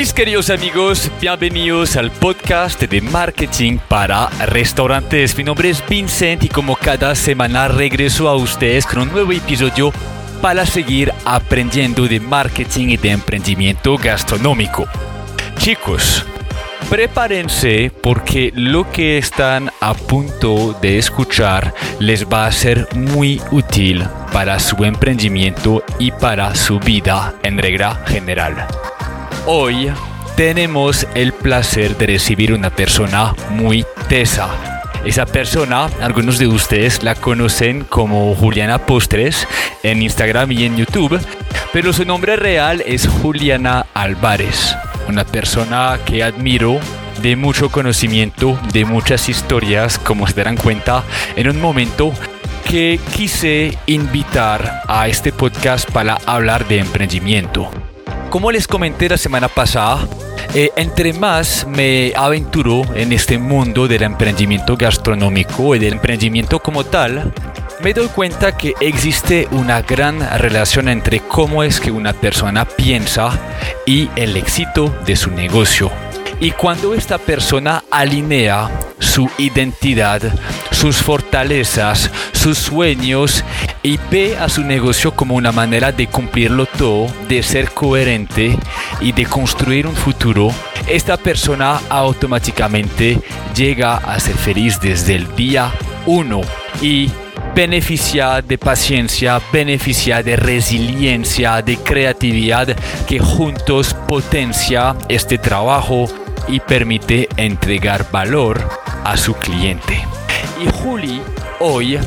Mis queridos amigos, bienvenidos al podcast de marketing para restaurantes. Mi nombre es Vincent y como cada semana regreso a ustedes con un nuevo episodio para seguir aprendiendo de marketing y de emprendimiento gastronómico. Chicos, prepárense porque lo que están a punto de escuchar les va a ser muy útil para su emprendimiento y para su vida en regla general. Hoy tenemos el placer de recibir una persona muy tesa. Esa persona, algunos de ustedes la conocen como Juliana Postres en Instagram y en YouTube, pero su nombre real es Juliana Álvarez, una persona que admiro de mucho conocimiento, de muchas historias, como se darán cuenta, en un momento que quise invitar a este podcast para hablar de emprendimiento. Como les comenté la semana pasada, eh, entre más me aventuro en este mundo del emprendimiento gastronómico y del emprendimiento como tal, me doy cuenta que existe una gran relación entre cómo es que una persona piensa y el éxito de su negocio. Y cuando esta persona alinea su identidad, sus fortalezas, sus sueños y ve a su negocio como una manera de cumplirlo todo, de ser coherente y de construir un futuro, esta persona automáticamente llega a ser feliz desde el día uno y beneficia de paciencia, beneficia de resiliencia, de creatividad que juntos potencia este trabajo y permite entregar valor a su cliente. Y Juli hoy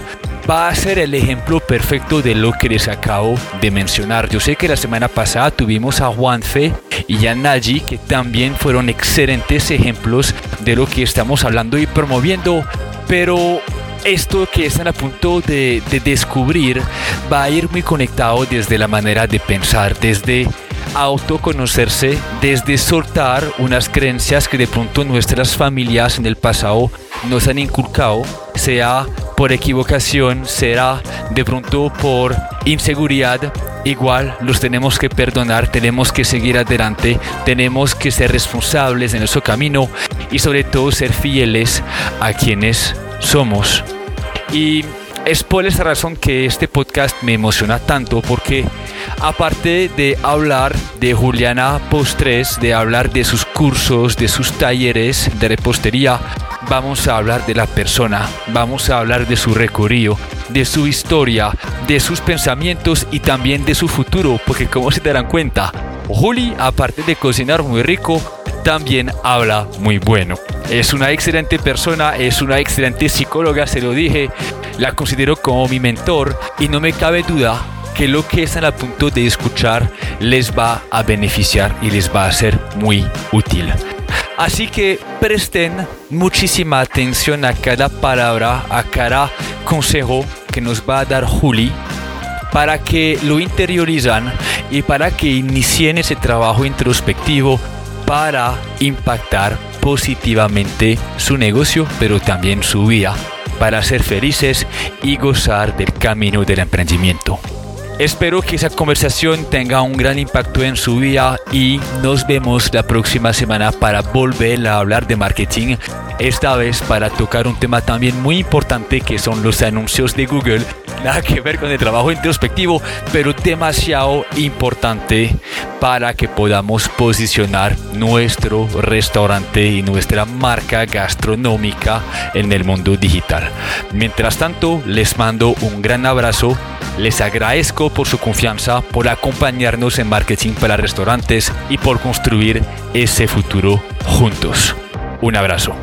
va a ser el ejemplo perfecto de lo que les acabo de mencionar. Yo sé que la semana pasada tuvimos a Juanfe y a Naji, que también fueron excelentes ejemplos de lo que estamos hablando y promoviendo, pero esto que están a punto de, de descubrir va a ir muy conectado desde la manera de pensar, desde autoconocerse desde soltar unas creencias que de pronto nuestras familias en el pasado nos han inculcado, sea por equivocación, será de pronto por inseguridad, igual los tenemos que perdonar, tenemos que seguir adelante, tenemos que ser responsables en nuestro camino y sobre todo ser fieles a quienes somos. Y es por esa razón que este podcast me emociona tanto porque aparte de hablar de Juliana Postres, de hablar de sus cursos, de sus talleres de repostería, vamos a hablar de la persona, vamos a hablar de su recorrido, de su historia, de sus pensamientos y también de su futuro, porque como se darán cuenta, Juli, aparte de cocinar muy rico, también habla muy bueno. Es una excelente persona, es una excelente psicóloga, se lo dije, la considero como mi mentor y no me cabe duda que lo que están a punto de escuchar les va a beneficiar y les va a ser muy útil. Así que presten muchísima atención a cada palabra, a cada consejo que nos va a dar Juli para que lo interiorizan y para que inicien ese trabajo introspectivo para impactar positivamente su negocio, pero también su vida, para ser felices y gozar del camino del emprendimiento. Espero que esa conversación tenga un gran impacto en su vida y nos vemos la próxima semana para volver a hablar de marketing, esta vez para tocar un tema también muy importante que son los anuncios de Google nada que ver con el trabajo introspectivo, pero demasiado importante para que podamos posicionar nuestro restaurante y nuestra marca gastronómica en el mundo digital. Mientras tanto, les mando un gran abrazo. Les agradezco por su confianza, por acompañarnos en marketing para restaurantes y por construir ese futuro juntos. Un abrazo.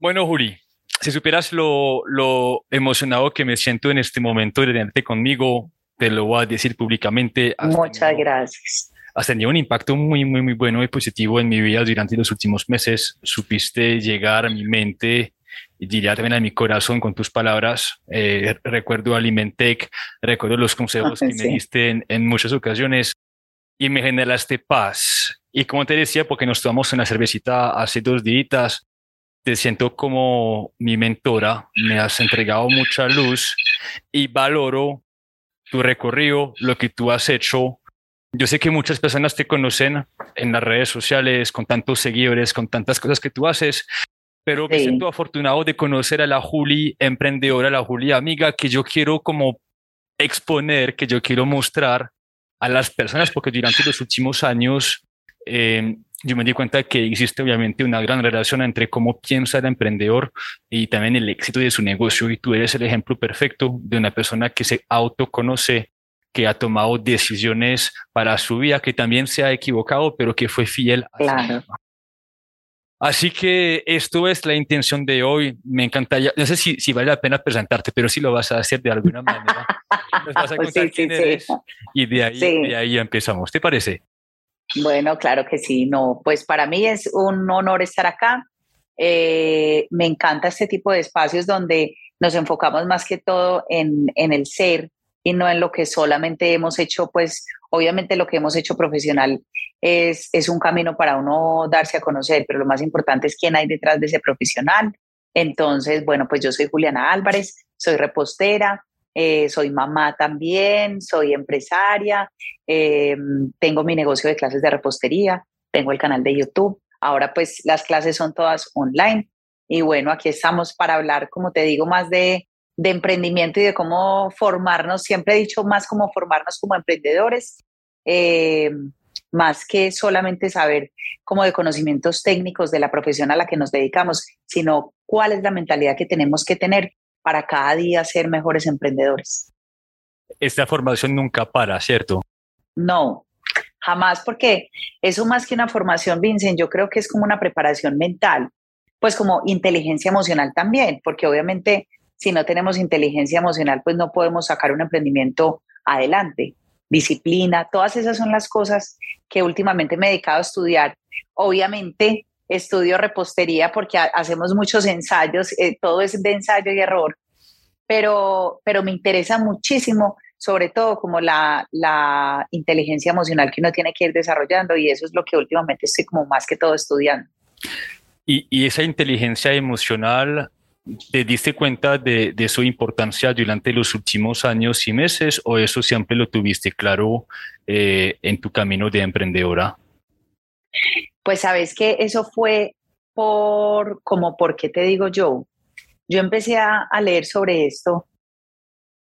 Bueno, Juli, si supieras lo, lo, emocionado que me siento en este momento de tenerte conmigo, te lo voy a decir públicamente. Muchas gracias. Has tenido un impacto muy, muy, muy bueno y positivo en mi vida durante los últimos meses. Supiste llegar a mi mente y diría también a mi corazón con tus palabras. Eh, recuerdo Alimentec, recuerdo los consejos que me diste en, en, muchas ocasiones y me generaste paz. Y como te decía, porque nos tomamos una cervecita hace dos días, te siento como mi mentora, me has entregado mucha luz y valoro tu recorrido, lo que tú has hecho. Yo sé que muchas personas te conocen en las redes sociales, con tantos seguidores, con tantas cosas que tú haces, pero me siento afortunado de conocer a la Juli emprendedora, la Juli amiga, que yo quiero como exponer, que yo quiero mostrar a las personas, porque durante los últimos años eh, yo me di cuenta que existe obviamente una gran relación entre cómo piensa el emprendedor y también el éxito de su negocio. Y tú eres el ejemplo perfecto de una persona que se autoconoce, que ha tomado decisiones para su vida, que también se ha equivocado, pero que fue fiel a claro. Así que esto es la intención de hoy. Me encantaría, no sé si, si vale la pena presentarte, pero si lo vas a hacer de alguna manera. Nos vas a contar quién eres y de ahí, de ahí empezamos. ¿Te parece? Bueno, claro que sí. No, pues para mí es un honor estar acá. Eh, me encanta este tipo de espacios donde nos enfocamos más que todo en, en el ser y no en lo que solamente hemos hecho, pues obviamente lo que hemos hecho profesional es, es un camino para uno darse a conocer, pero lo más importante es quién hay detrás de ese profesional. Entonces, bueno, pues yo soy Juliana Álvarez, soy repostera, eh, soy mamá también, soy empresaria, eh, tengo mi negocio de clases de repostería, tengo el canal de YouTube. Ahora pues las clases son todas online y bueno, aquí estamos para hablar, como te digo, más de, de emprendimiento y de cómo formarnos. Siempre he dicho más como formarnos como emprendedores. Eh, más que solamente saber como de conocimientos técnicos de la profesión a la que nos dedicamos, sino cuál es la mentalidad que tenemos que tener para cada día ser mejores emprendedores. Esta formación nunca para, ¿cierto? No, jamás, porque eso más que una formación, Vincent, yo creo que es como una preparación mental, pues como inteligencia emocional también, porque obviamente si no tenemos inteligencia emocional, pues no podemos sacar un emprendimiento adelante. Disciplina, todas esas son las cosas que últimamente me he dedicado a estudiar. Obviamente estudio repostería porque hacemos muchos ensayos, eh, todo es de ensayo y error, pero, pero me interesa muchísimo, sobre todo como la, la inteligencia emocional que uno tiene que ir desarrollando y eso es lo que últimamente estoy como más que todo estudiando. Y, y esa inteligencia emocional, ¿te diste cuenta de, de, su importancia durante los últimos años y meses o eso siempre lo tuviste claro eh, en tu camino de emprendedora? Pues sabes que eso fue por, como, ¿por qué te digo yo? Yo empecé a, leer sobre esto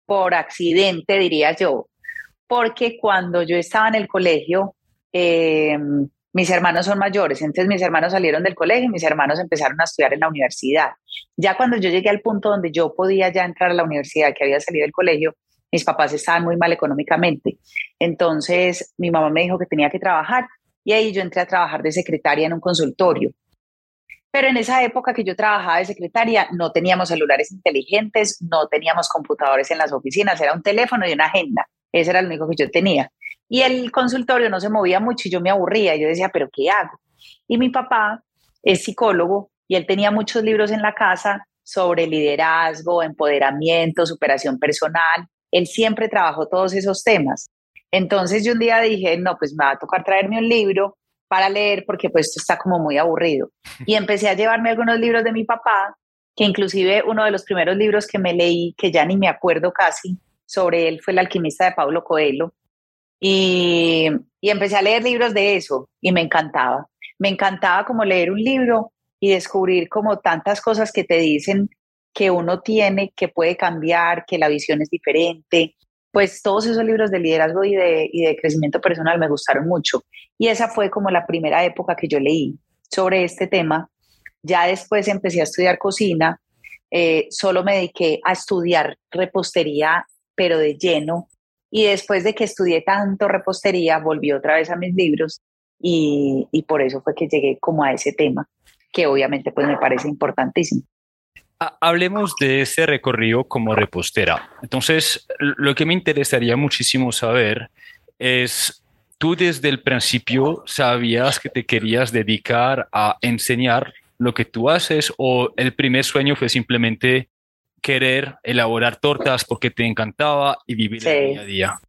por accidente, diría yo, porque cuando yo estaba en el colegio, em, mis hermanos son mayores, entonces mis hermanos salieron del colegio y mis hermanos empezaron a estudiar en la universidad. Ya cuando yo llegué al punto donde yo podía ya entrar a la universidad, que había salido del colegio, mis papás estaban muy mal económicamente. Entonces mi mamá me dijo que tenía que trabajar y ahí yo entré a trabajar de secretaria en un consultorio. Pero en esa época que yo trabajaba de secretaria no teníamos celulares inteligentes, no teníamos computadores en las oficinas, era un teléfono y una agenda. Ese era lo único que yo tenía. Y el consultorio no se movía mucho y yo me aburría. Yo decía, ¿pero qué hago? Y mi papá es psicólogo y él tenía muchos libros en la casa sobre liderazgo, empoderamiento, superación personal. Él siempre trabajó todos esos temas. Entonces yo un día dije, no, pues me va a tocar traerme un libro para leer porque pues esto está como muy aburrido. Y empecé a llevarme algunos libros de mi papá, que inclusive uno de los primeros libros que me leí, que ya ni me acuerdo casi, sobre él fue El alquimista de Pablo Coelho. Y, empecé a leer libros de eso y me encantaba. Me encantaba como leer un libro y descubrir como tantas cosas que te dicen que uno tiene, que puede cambiar, que la visión es diferente, pues todos esos libros de liderazgo y de, y de crecimiento personal me gustaron mucho. Y esa fue como la primera época que yo leí sobre este tema. Ya después empecé a estudiar cocina, eh, solo me dediqué a estudiar repostería, pero de lleno. Y después de que estudié tanto repostería, volví otra vez a mis libros y, y por eso fue que llegué como a ese tema, que obviamente pues me parece importantísimo. Hablemos de ese recorrido como repostera. Entonces, lo que me interesaría muchísimo saber es, ¿tú desde el principio sabías que te querías dedicar a enseñar lo que tú haces o el primer sueño fue simplemente querer elaborar tortas porque te encantaba y vivir el día a día?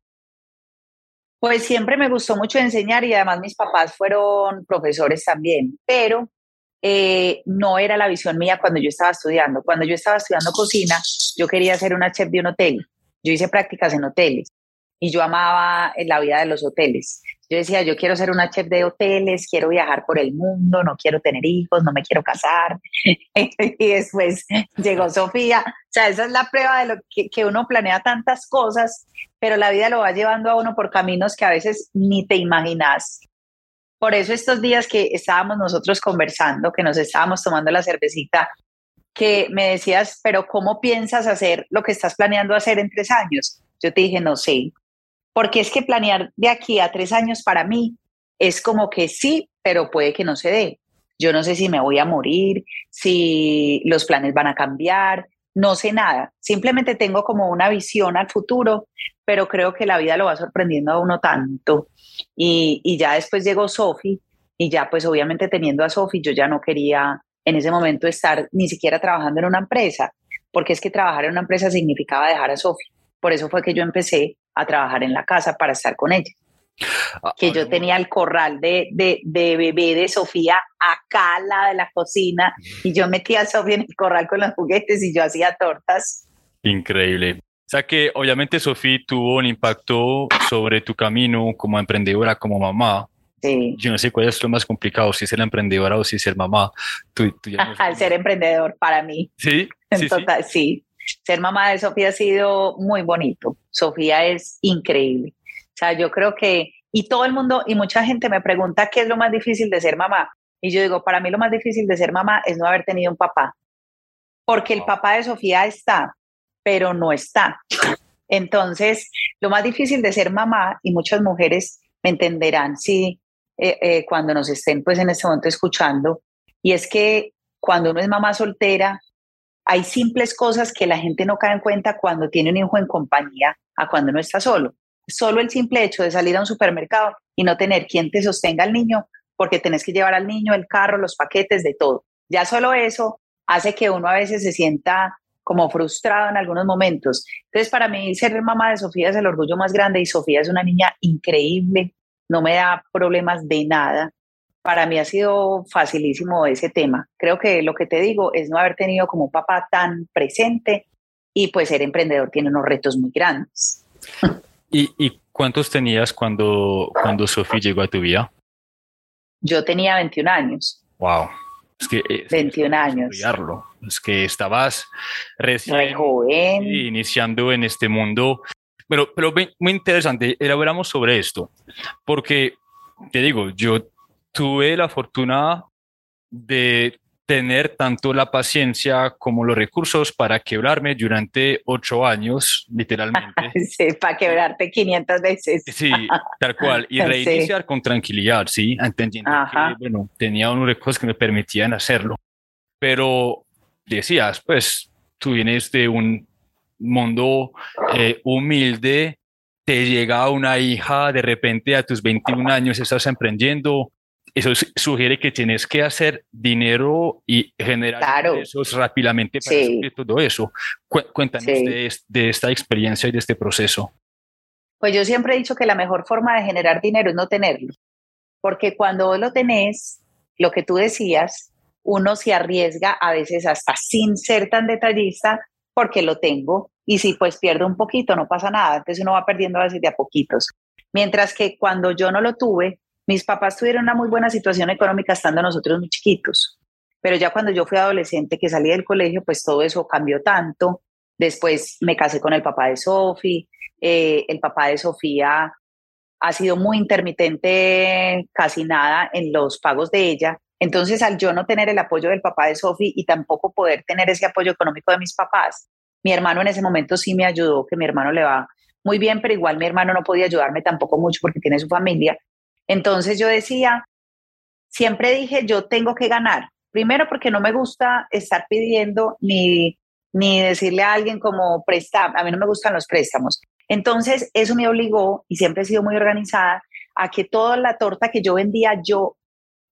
Pues siempre me gustó mucho enseñar y además mis papás fueron profesores también, pero eh, no era la visión mía cuando yo estaba estudiando. Cuando yo estaba estudiando cocina, yo quería ser una chef de un hotel. yo hice prácticas en hoteles y yo amaba la vida de los hoteles. Yo decía, yo quiero ser una chef de hoteles, quiero viajar por el mundo, no quiero tener hijos, no me quiero casar. y después llegó Sofía. O sea, esa es la prueba de lo que, que, uno planea tantas cosas, pero la vida lo va llevando a uno por caminos que a veces ni te imaginas. Por eso estos días que estábamos nosotros conversando, que nos estábamos tomando la cervecita, que me decías, pero ¿cómo piensas hacer lo que estás planeando hacer en tres años? Yo te dije, no sé, porque es que planear de aquí a tres años para mí es como que sí, pero puede que no se dé. Yo no sé si me voy a morir, si los planes van a cambiar, no sé nada. Simplemente tengo como una visión al futuro, pero creo que la vida lo va sorprendiendo a uno tanto. Y, ya después llegó Sofi y ya pues obviamente teniendo a Sofi yo ya no quería en ese momento estar ni siquiera trabajando en una empresa, porque es que trabajar en una empresa significaba dejar a Sofi. Por eso fue que yo empecé a trabajar en la casa para estar con ella. Ah, que yo tenía el corral de, de, de, bebé de Sofía acá al lado de la cocina y yo metía a Sofía en el corral con los juguetes y yo hacía tortas. Increíble. O sea que obviamente Sofía tuvo un impacto sobre tu camino como emprendedora, como mamá. Sí. Yo no sé cuál es lo más complicado, si ser emprendedora o si ser mamá. Tú, Al ser emprendedor para mí. Sí. sí, total, sí ser mamá de Sofía ha sido muy bonito. Sofía es increíble. O sea, yo creo que, y todo el mundo, y mucha gente me pregunta qué es lo más difícil de ser mamá. Y yo digo, para mí lo más difícil de ser mamá es no haber tenido un papá. Porque el papá de Sofía está, pero no está. Entonces, lo más difícil de ser mamá, y muchas mujeres me entenderán si eh, eh, cuando nos estén pues en este momento escuchando, y es que cuando uno es mamá soltera, hay simples cosas que la gente no cae en cuenta cuando tiene un hijo en compañía a cuando no está solo. Solo el simple hecho de salir a un supermercado y no tener quien te sostenga al niño, porque tenés que llevar al niño el carro, los paquetes, de todo. Ya solo eso hace que uno a veces se sienta como frustrado en algunos momentos. Entonces, para mí, ser mamá de Sofía es el orgullo más grande y Sofía es una niña increíble, no me da problemas de nada para mí ha sido facilísimo ese tema. Creo que lo que te digo es no haber tenido como papá tan presente y pues ser emprendedor tiene unos retos muy grandes. ¿Y, cuántos tenías cuando, cuando Sofía llegó a tu vida? Yo tenía 21 años. Wow. Es que, 21 años. Es que estabas recién joven. iniciando en este mundo. Pero, pero muy interesante, elaboramos sobre esto, porque te digo, yo tuve la fortuna de tener tanto la paciencia como los recursos para quebrarme durante ocho años, literalmente. sí, para quebrarte 500 veces. Sí, tal cual. Y reiniciar con tranquilidad, sí, entendiendo que, bueno, tenía unos recursos que me permitían hacerlo. Pero decías, pues, tú vienes de un mundo eh, humilde, te llega una hija, de repente a tus 21 años estás emprendiendo, eso sugiere que tienes que hacer dinero y generar eso rápidamente para hacer todo eso. Cuéntanos de, esta experiencia y de este proceso. Pues yo siempre he dicho que la mejor forma de generar dinero es no tenerlo, porque cuando vos lo tenés, lo que tú decías, uno se arriesga a veces hasta sin ser tan detallista porque lo tengo y si pues pierdo un poquito no pasa nada, entonces uno va perdiendo a veces de a poquitos. Mientras que cuando yo no lo tuve, mis papás tuvieron una muy buena situación económica estando nosotros muy chiquitos, pero ya cuando yo fui adolescente que salí del colegio, pues todo eso cambió tanto. Después me casé con el papá de Sofi, eh, el papá de Sofía ha sido muy intermitente, casi nada en los pagos de ella. Entonces, al yo no tener el apoyo del papá de Sofi y tampoco poder tener ese apoyo económico de mis papás, mi hermano en ese momento sí me ayudó, que mi hermano le va muy bien, pero igual mi hermano no podía ayudarme tampoco mucho porque tiene su familia. Entonces yo decía, siempre dije, yo tengo que ganar. Primero porque no me gusta estar pidiendo ni, ni decirle a alguien como prestar, a mí no me gustan los préstamos. Entonces eso me obligó, y siempre he sido muy organizada, a que toda la torta que yo vendía, yo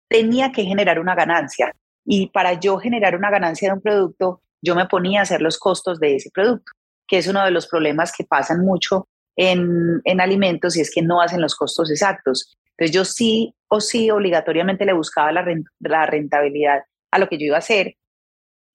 tenía que generar una ganancia. Y para yo generar una ganancia de un producto, yo me ponía a hacer los costos de ese producto, que es uno de los problemas que pasan mucho en, en alimentos y es que no hacen los costos exactos. Entonces yo sí o sí obligatoriamente le buscaba la, rentabilidad a lo que yo iba a hacer.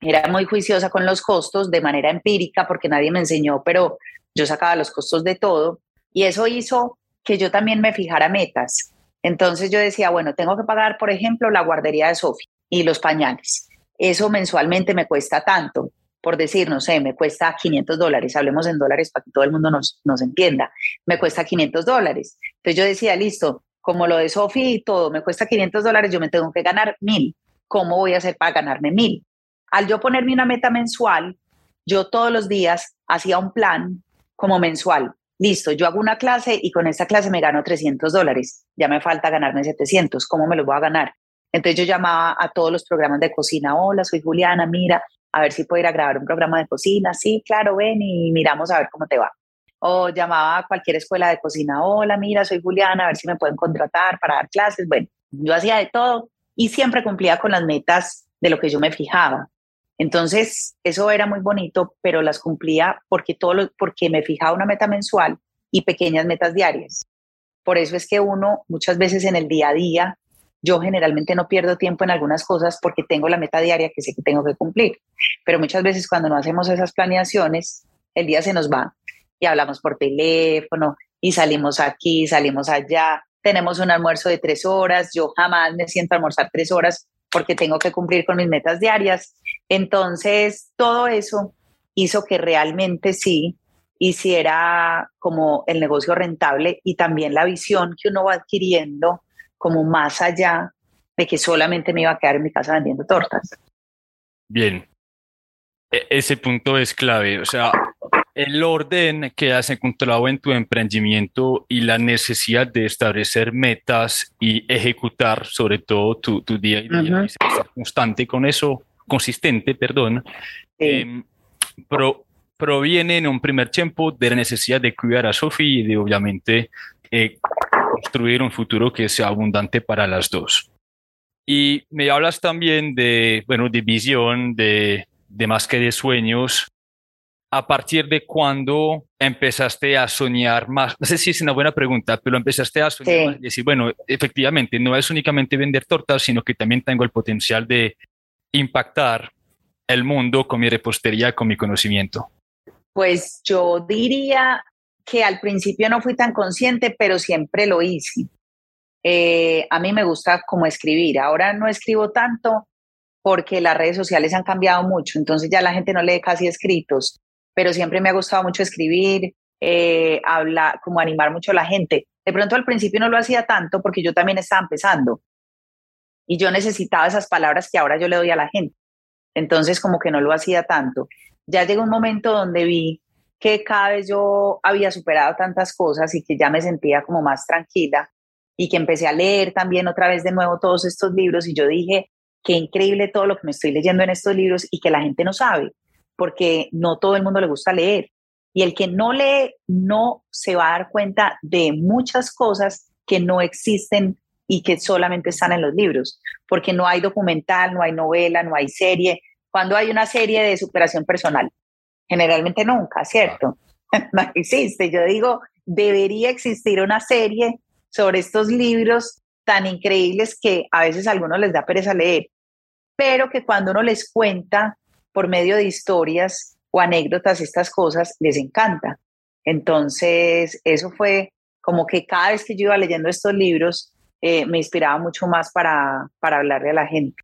era muy juiciosa con los costos de manera empírica porque nadie me enseñó, pero yo sacaba los costos de todo y eso hizo que yo también me fijara metas. Entonces yo decía, bueno, tengo que pagar, por ejemplo, la guardería de Sofía y los pañales. Eso mensualmente me cuesta tanto, por decir, no sé, me cuesta 500 dólares, hablemos en dólares para que todo el mundo nos, nos entienda, me cuesta 500 dólares. Entonces yo decía, listo, como lo de Sofía y todo, me cuesta 500 dólares, yo me tengo que ganar mil. ¿Cómo voy a hacer para ganarme mil? Al yo ponerme una meta mensual, yo todos los días hacía un plan como mensual. Listo, yo hago una clase y con esta clase me gano 300 dólares. Ya me falta ganarme 700. ¿Cómo me los voy a ganar? Entonces yo llamaba a todos los programas de cocina. Hola, soy Juliana, mira, a ver si puedo ir a grabar un programa de cocina. Sí, claro, ven y miramos a ver cómo te va. O llamaba a cualquier escuela de cocina. Hola, mira, soy Juliana, a ver si me pueden contratar para dar clases. Bueno, yo hacía de todo y siempre cumplía con las metas de lo que yo me fijaba. Entonces, eso era muy bonito, pero las cumplía porque, todo porque me fijaba una meta mensual y pequeñas metas diarias. Por eso es que uno muchas veces en el día a día, yo generalmente no pierdo tiempo en algunas cosas porque tengo la meta diaria que sé que tengo que cumplir. Pero muchas veces cuando no hacemos esas planeaciones, el día se nos va y hablamos por teléfono y salimos aquí, salimos allá, tenemos un almuerzo de tres horas, yo jamás me siento a almorzar tres horas porque tengo que cumplir con mis metas diarias. Entonces, todo eso hizo que realmente sí hiciera como el negocio rentable y también la visión que uno va adquiriendo como más allá de que solamente me iba a quedar en mi casa vendiendo tortas. Bien, e-, ese punto es clave. O sea, el orden que has encontrado en tu emprendimiento y la necesidad de establecer metas y ejecutar sobre todo tu, tu día a día y ser constante con eso, consistente, perdón, em, proviene en un primer tiempo de la necesidad de cuidar a Sophie y de obviamente eh, construir un futuro que sea abundante para las dos. Y me hablas también de, bueno, de visión, de, de más que de sueños, a partir de cuándo empezaste a soñar más? No sé si es una buena pregunta, pero empezaste a soñar y decir, bueno, efectivamente, no es únicamente vender tortas, sino que también tengo el potencial de impactar el mundo con mi repostería, con mi conocimiento. Pues yo diría que al principio no fui tan consciente, pero siempre lo hice. Eh, a mí me gusta como escribir. Ahora no escribo tanto porque las redes sociales han cambiado mucho, entonces ya la gente no lee casi escritos pero siempre me ha gustado mucho escribir, eh, hablar, como animar mucho a la gente. De pronto al principio no lo hacía tanto porque yo también estaba empezando y yo necesitaba esas palabras que ahora yo le doy a la gente. Entonces como que no lo hacía tanto. Ya llegó un momento donde vi que cada vez yo había superado tantas cosas y que ya me sentía como más tranquila y que empecé a leer también otra vez de nuevo todos estos libros y yo dije, qué increíble todo lo que me estoy leyendo en estos libros y que la gente no sabe porque no todo el mundo le gusta leer. Y el que no lee no se va a dar cuenta de muchas cosas que no existen y que solamente están en los libros, porque no hay documental, no hay novela, no hay serie. Cuando hay una serie de superación personal, generalmente nunca, ¿cierto? no existe. Yo digo, debería existir una serie sobre estos libros tan increíbles que a veces a algunos les da pereza leer, pero que cuando uno les cuenta por medio de historias o anécdotas, estas cosas les encanta. Entonces, eso fue como que cada vez que yo iba leyendo estos libros, eh, me inspiraba mucho más para, para hablarle a la gente.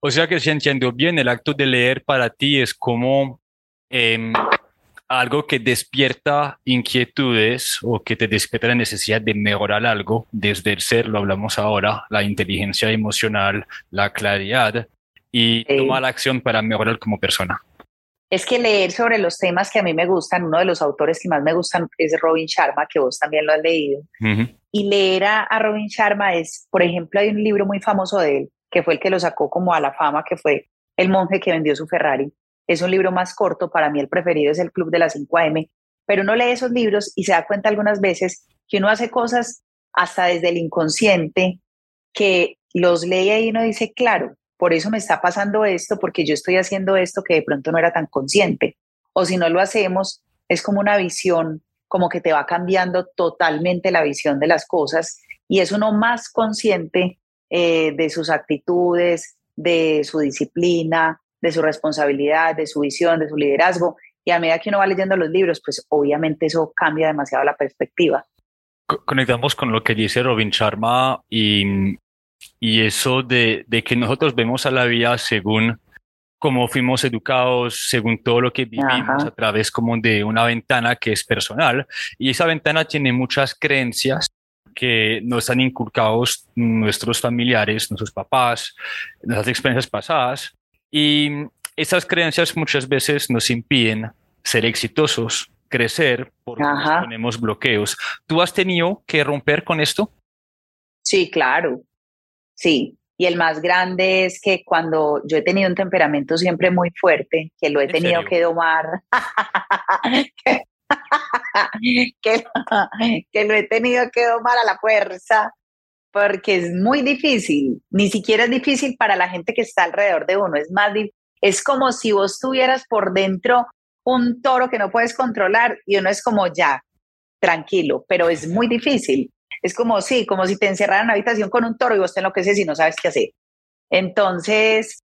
O sea que si entiendo bien, el acto de leer para ti es como em, algo que despierta inquietudes o que te despierta la necesidad de mejorar algo desde el ser, lo hablamos ahora, la inteligencia emocional, la claridad, y tomar la acción para mejorar como persona? Es que leer sobre los temas que a mí me gustan, uno de los autores que más me gustan es Robin Sharma, que vos también lo has leído. Y leer a, a, Robin Sharma es, por ejemplo, hay un libro muy famoso de él, que fue el que lo sacó como a la fama, que fue El monje que vendió su Ferrari. Es un libro más corto, para mí el preferido es El Club de las 5 AM, pero uno lee esos libros y se da cuenta algunas veces que uno hace cosas hasta desde el inconsciente que los lee y uno dice, claro, por eso me está pasando esto, porque yo estoy haciendo esto que de pronto no era tan consciente. O si no lo hacemos, es como una visión, como que te va cambiando totalmente la visión de las cosas y es uno más consciente eh, de sus actitudes, de su disciplina, de su responsabilidad, de su visión, de su liderazgo. Y a medida que uno va leyendo los libros, pues obviamente eso cambia demasiado la perspectiva. Conectamos con lo que dice Robin Sharma y, y eso de, de que nosotros vemos a la vida según cómo fuimos educados, según todo lo que vivimos a través como de una ventana que es personal. Y esa ventana tiene muchas creencias que nos han inculcado nuestros familiares, nuestros papás, nuestras experiencias pasadas. Y esas creencias muchas veces nos impiden ser exitosos, crecer, porque nos ponemos bloqueos. ¿Tú has tenido que romper con esto? Sí, claro. Sí. Y el más grande es que cuando yo he tenido un temperamento siempre muy fuerte, que lo he tenido que domar, que, que lo he tenido que domar a la fuerza, porque es muy difícil. Ni siquiera es difícil para la gente que está alrededor de uno. Es más, es como si vos tuvieras por dentro un toro que no puedes controlar y uno es como ya, tranquilo, pero es muy difícil. Es como sí, como si te encerraran en una habitación con un toro y vos te enloqueces y no sabes qué hacer. Entonces,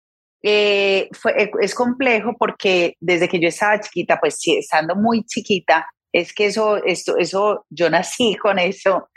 eh, fue, es complejo porque desde que yo estaba chiquita, pues sí, estando muy chiquita, es que eso, esto, eso, yo nací con eso,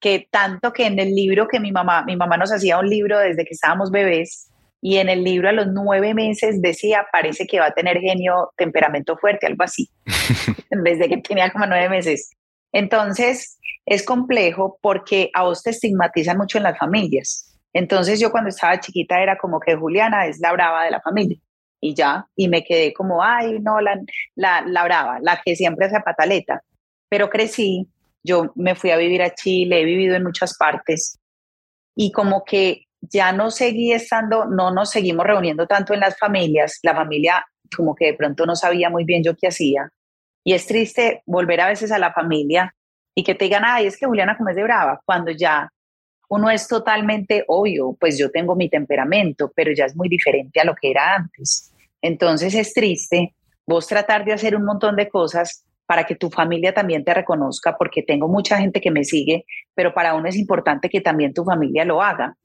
que tanto que en el libro que mi mamá, mi mamá nos hacía un libro desde que estábamos bebés, y en el libro a los nueve meses decía, parece que va a tener genio, temperamento fuerte, algo así, desde que tenía como nueve meses. Entonces, es complejo porque a vos te estigmatizan mucho en las familias. Entonces, yo cuando estaba chiquita era como que Juliana es la brava de la familia. Y ya, y me quedé como, ay, no, la, la, la brava, la que siempre hace pataleta. Pero crecí, yo me fui a vivir a Chile, he vivido en muchas partes. Y como que ya no seguí estando, no nos seguimos reuniendo tanto en las familias, la familia como que de pronto no sabía muy bien yo qué hacía. Y es triste volver a veces a la familia y que te digan, ay, es que Juliana como es de brava, cuando ya uno es totalmente obvio, pues yo tengo mi temperamento, pero ya es muy diferente a lo que era antes. Entonces es triste vos tratar de hacer un montón de cosas para que tu familia también te reconozca, porque tengo mucha gente que me sigue, pero para uno es importante que también tu familia lo haga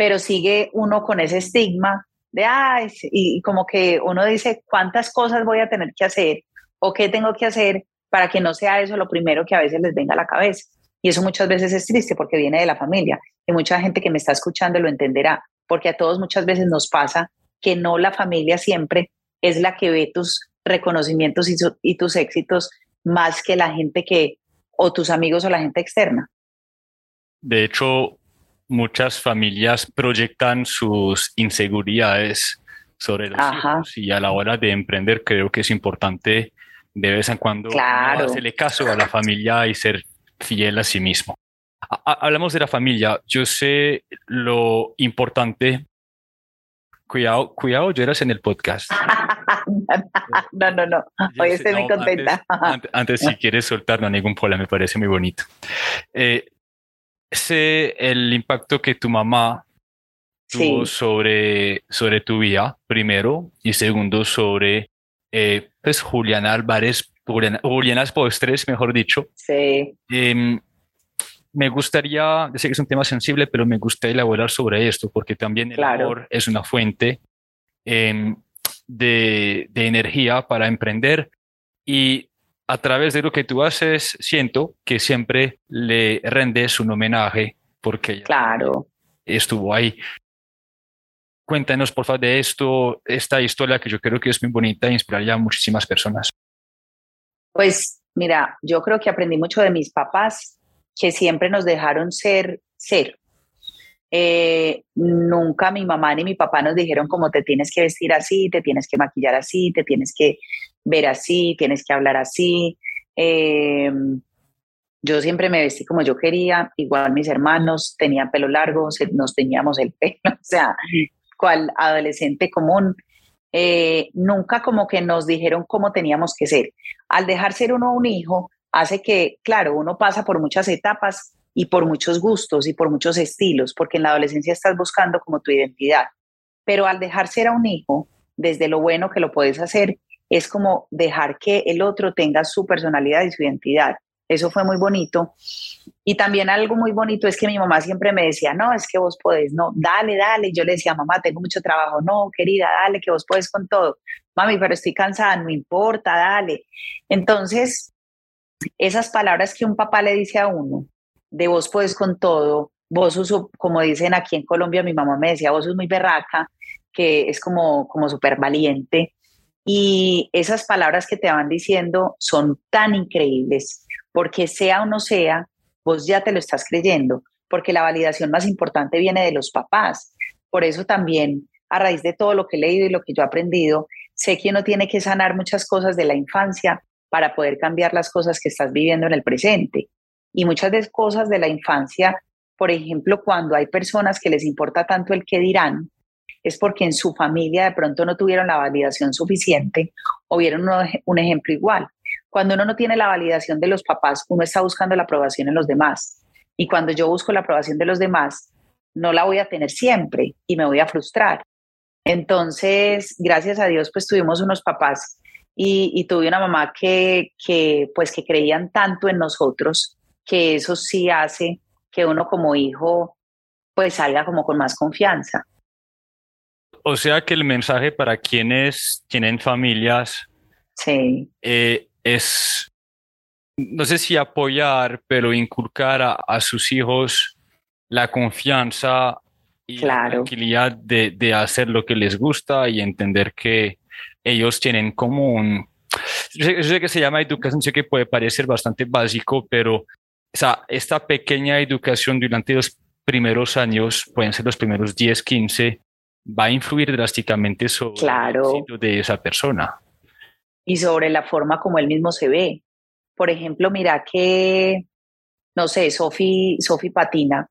pero sigue uno con ese estigma de, ay, y como que uno dice, ¿cuántas cosas voy a tener que hacer? ¿O qué tengo que hacer para que no sea eso lo primero que a veces les venga a la cabeza? Y eso muchas veces es triste porque viene de la familia. Y mucha gente que me está escuchando lo entenderá, porque a todos muchas veces nos pasa que no la familia siempre es la que ve tus reconocimientos y, y tus éxitos más que la gente que, o tus amigos o la gente externa. De hecho, muchas familias proyectan sus inseguridades sobre los hijos y a la hora de emprender creo que es importante de vez en cuando hacerle caso a la familia y ser fiel a sí mismo. hablamos de la familia. Yo sé lo importante. Cuidado, cuidado, yo eras en el podcast. no, no, no. Hoy estoy muy contenta. Antes, si quieres soltar, no ningún problema, me parece muy bonito. Eh, sé el impacto que tu mamá tuvo sobre, sobre tu vida, primero, y segundo, sobre eh, pues, Juliana Álvarez, Juliana, Juliana Postres, mejor dicho. Sí. Em, me gustaría, sé que es un tema sensible, pero me gustaría elaborar sobre esto, porque también el amor es una fuente em, de, de energía para emprender. Y a través de lo que tú haces, siento que siempre le rendes un homenaje porque claro. estuvo ahí. Cuéntanos, por favor, de esto, esta historia que yo creo que es muy bonita e inspiraría a muchísimas personas. Pues mira, yo creo que aprendí mucho de mis papás, que siempre nos dejaron ser, ser. Eh, nunca mi mamá ni mi papá nos dijeron cómo te tienes que vestir así, te tienes que maquillar así, te tienes que ver así, tienes que hablar así. Em, yo siempre me vestí como yo quería, igual mis hermanos tenían pelo largo, nos teníamos el pelo, o sea, cual adolescente común. Eh, nunca como que nos dijeron cómo teníamos que ser. Al dejar ser uno un hijo, hace que, claro, uno pasa por muchas etapas y por muchos gustos y por muchos estilos, porque en la adolescencia estás buscando como tu identidad. Pero al dejar ser a un hijo, desde lo bueno que lo puedes hacer, es como dejar que el otro tenga su personalidad y su identidad. Eso fue muy bonito. Y también algo muy bonito es que mi mamá siempre me decía, no, es que vos podés, no, dale, dale. Yo le decía, mamá, tengo mucho trabajo, no, querida, dale, que vos podés con todo. Mami, pero estoy cansada, no importa, dale. Entonces, esas palabras que un papá le dice a uno, de vos podés con todo, vos sos, como dicen aquí en Colombia, mi mamá me decía, vos sos muy berraca, que es como, como súper valiente. Y esas palabras que te van diciendo son tan increíbles, porque sea o no sea, vos ya te lo estás creyendo, porque la validación más importante viene de los papás. Por eso también, a raíz de todo lo que he leído y lo que yo he aprendido, sé que uno tiene que sanar muchas cosas de la infancia para poder cambiar las cosas que estás viviendo en el presente. Y muchas de las cosas de la infancia, por ejemplo, cuando hay personas que les importa tanto el que dirán, es porque en su familia de pronto no tuvieron la validación suficiente o vieron un ejemplo igual. Cuando uno no tiene la validación de los papás, uno está buscando la aprobación en los demás. Y cuando yo busco la aprobación de los demás, no la voy a tener siempre y me voy a frustrar. Entonces, gracias a Dios, pues tuvimos unos papás y, tuve una mamá que, que, pues, que creían tanto en nosotros que eso sí hace que uno como hijo, pues salga como con más confianza. O sea que el mensaje para quienes tienen familias sí. Eh, es, no sé si apoyar, pero inculcar a, sus hijos la confianza y la tranquilidad de, de, hacer lo que les gusta y entender que ellos tienen como un... Yo sé, que se llama educación, sé que puede parecer bastante básico, pero o sea, esta pequeña educación durante los primeros años, pueden ser los primeros 10, 15, va a influir drásticamente sobre claro. el éxito de esa persona y sobre la forma como él mismo se ve. Por ejemplo, mira que, no sé, Sofi, Sofi patina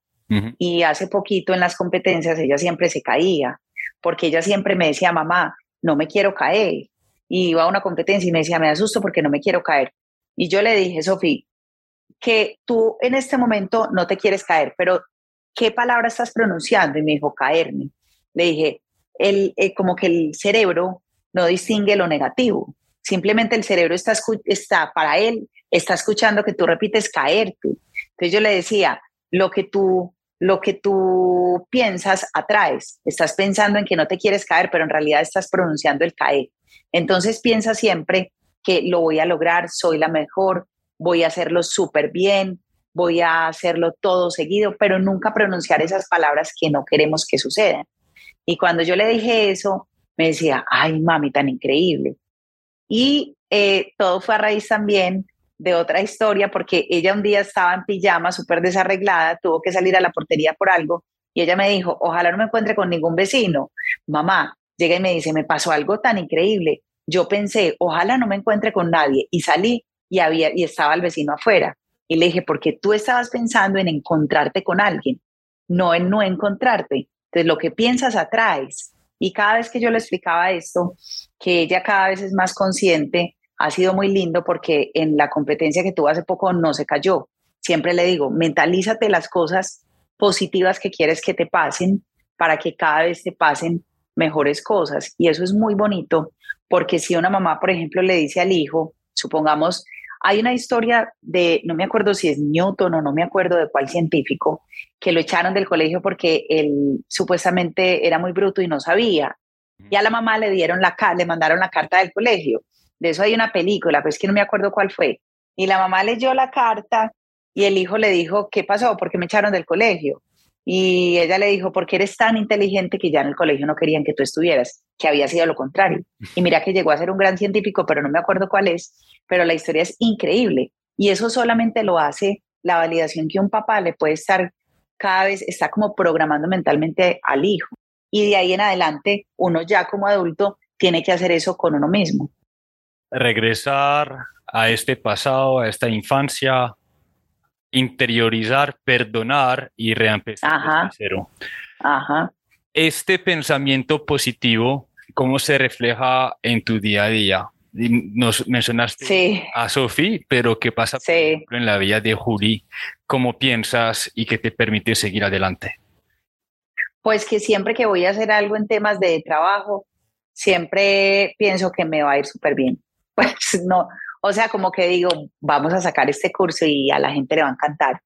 y hace poquito en las competencias ella siempre se caía, porque ella siempre me decía, mamá, no me quiero caer. Y iba a una competencia y me decía, me asusto porque no me quiero caer. Y yo le dije, Sofi, que tú en este momento no te quieres caer, pero ¿qué palabra estás pronunciando? Y me dijo, caerme. Le dije, el, eh, como que el cerebro no distingue lo negativo. Simplemente el cerebro está, está, para él, está escuchando que tú repites caerte. Entonces yo le decía, lo que tú, lo que tú piensas atraes. Estás pensando en que no te quieres caer, pero en realidad estás pronunciando el caer. Entonces piensa siempre que lo voy a lograr, soy la mejor, voy a hacerlo súper bien, voy a hacerlo todo seguido, pero nunca pronunciar esas palabras que no queremos que sucedan. Y cuando yo le dije eso, me decía, ay, mami, tan increíble. Y eh, todo fue a raíz también de otra historia, porque ella un día estaba en pijama, súper desarreglada, tuvo que salir a la portería por algo, y ella me dijo, ojalá no me encuentre con ningún vecino. Mamá, llega y me dice, me pasó algo tan increíble. Yo pensé, ojalá no me encuentre con nadie, y salí y, había, y estaba el vecino afuera. Y le dije, porque tú estabas pensando en encontrarte con alguien, no en no encontrarte. Entonces, lo que piensas atraes. Y cada vez que yo le explicaba esto, que ella cada vez es más consciente, ha sido muy lindo porque en la competencia que tuvo hace poco no se cayó. Siempre le digo, mentalízate las cosas positivas que quieres que te pasen para que cada vez te pasen mejores cosas. Y eso es muy bonito porque si una mamá, por ejemplo, le dice al hijo, supongamos, hay una historia de, no me acuerdo si es Newton o no me acuerdo de cuál científico, que lo echaron del colegio porque él supuestamente era muy bruto y no sabía. Y a la mamá le dieron la le mandaron la carta del colegio. De eso hay una película, pero es que no me acuerdo cuál fue. Y la mamá leyó la carta y el hijo le dijo, ¿qué pasó? ¿Por qué me echaron del colegio? Y ella le dijo, porque eres tan inteligente que ya en el colegio no querían que tú estuvieras, que había sido lo contrario. Y mira que llegó a ser un gran científico, pero no me acuerdo cuál es, pero la historia es increíble. Y eso solamente lo hace la validación que un papá le puede estar cada vez, está como programando mentalmente al hijo. Y de ahí en adelante, uno ya como adulto tiene que hacer eso con uno mismo. Regresar a este pasado, a esta infancia, interiorizar, perdonar y reempezar Ajá. cero. Ajá. Este pensamiento positivo, ¿cómo se refleja en tu día a día? Nos mencionaste a Sofi, pero ¿qué pasa en la vida de Juli? ¿Cómo piensas y qué te permite seguir adelante? Pues que siempre que voy a hacer algo en temas de trabajo, siempre pienso que me va a ir súper bien. Pues no, o sea, como que digo, vamos a sacar este curso y a la gente le va a encantar.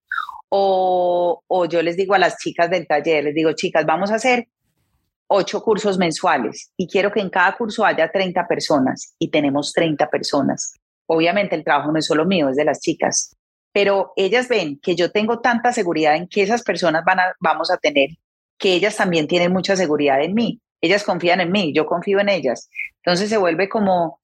O, o yo les digo a las chicas del taller, les digo, chicas, vamos a hacer ocho cursos mensuales y quiero que en cada curso haya 30 personas y tenemos 30 personas. Obviamente el trabajo no es solo mío, es de las chicas, pero ellas ven que yo tengo tanta seguridad en que esas personas van a, vamos a tener, que ellas también tienen mucha seguridad en mí. Ellas confían en mí, yo confío en ellas. Entonces se vuelve como,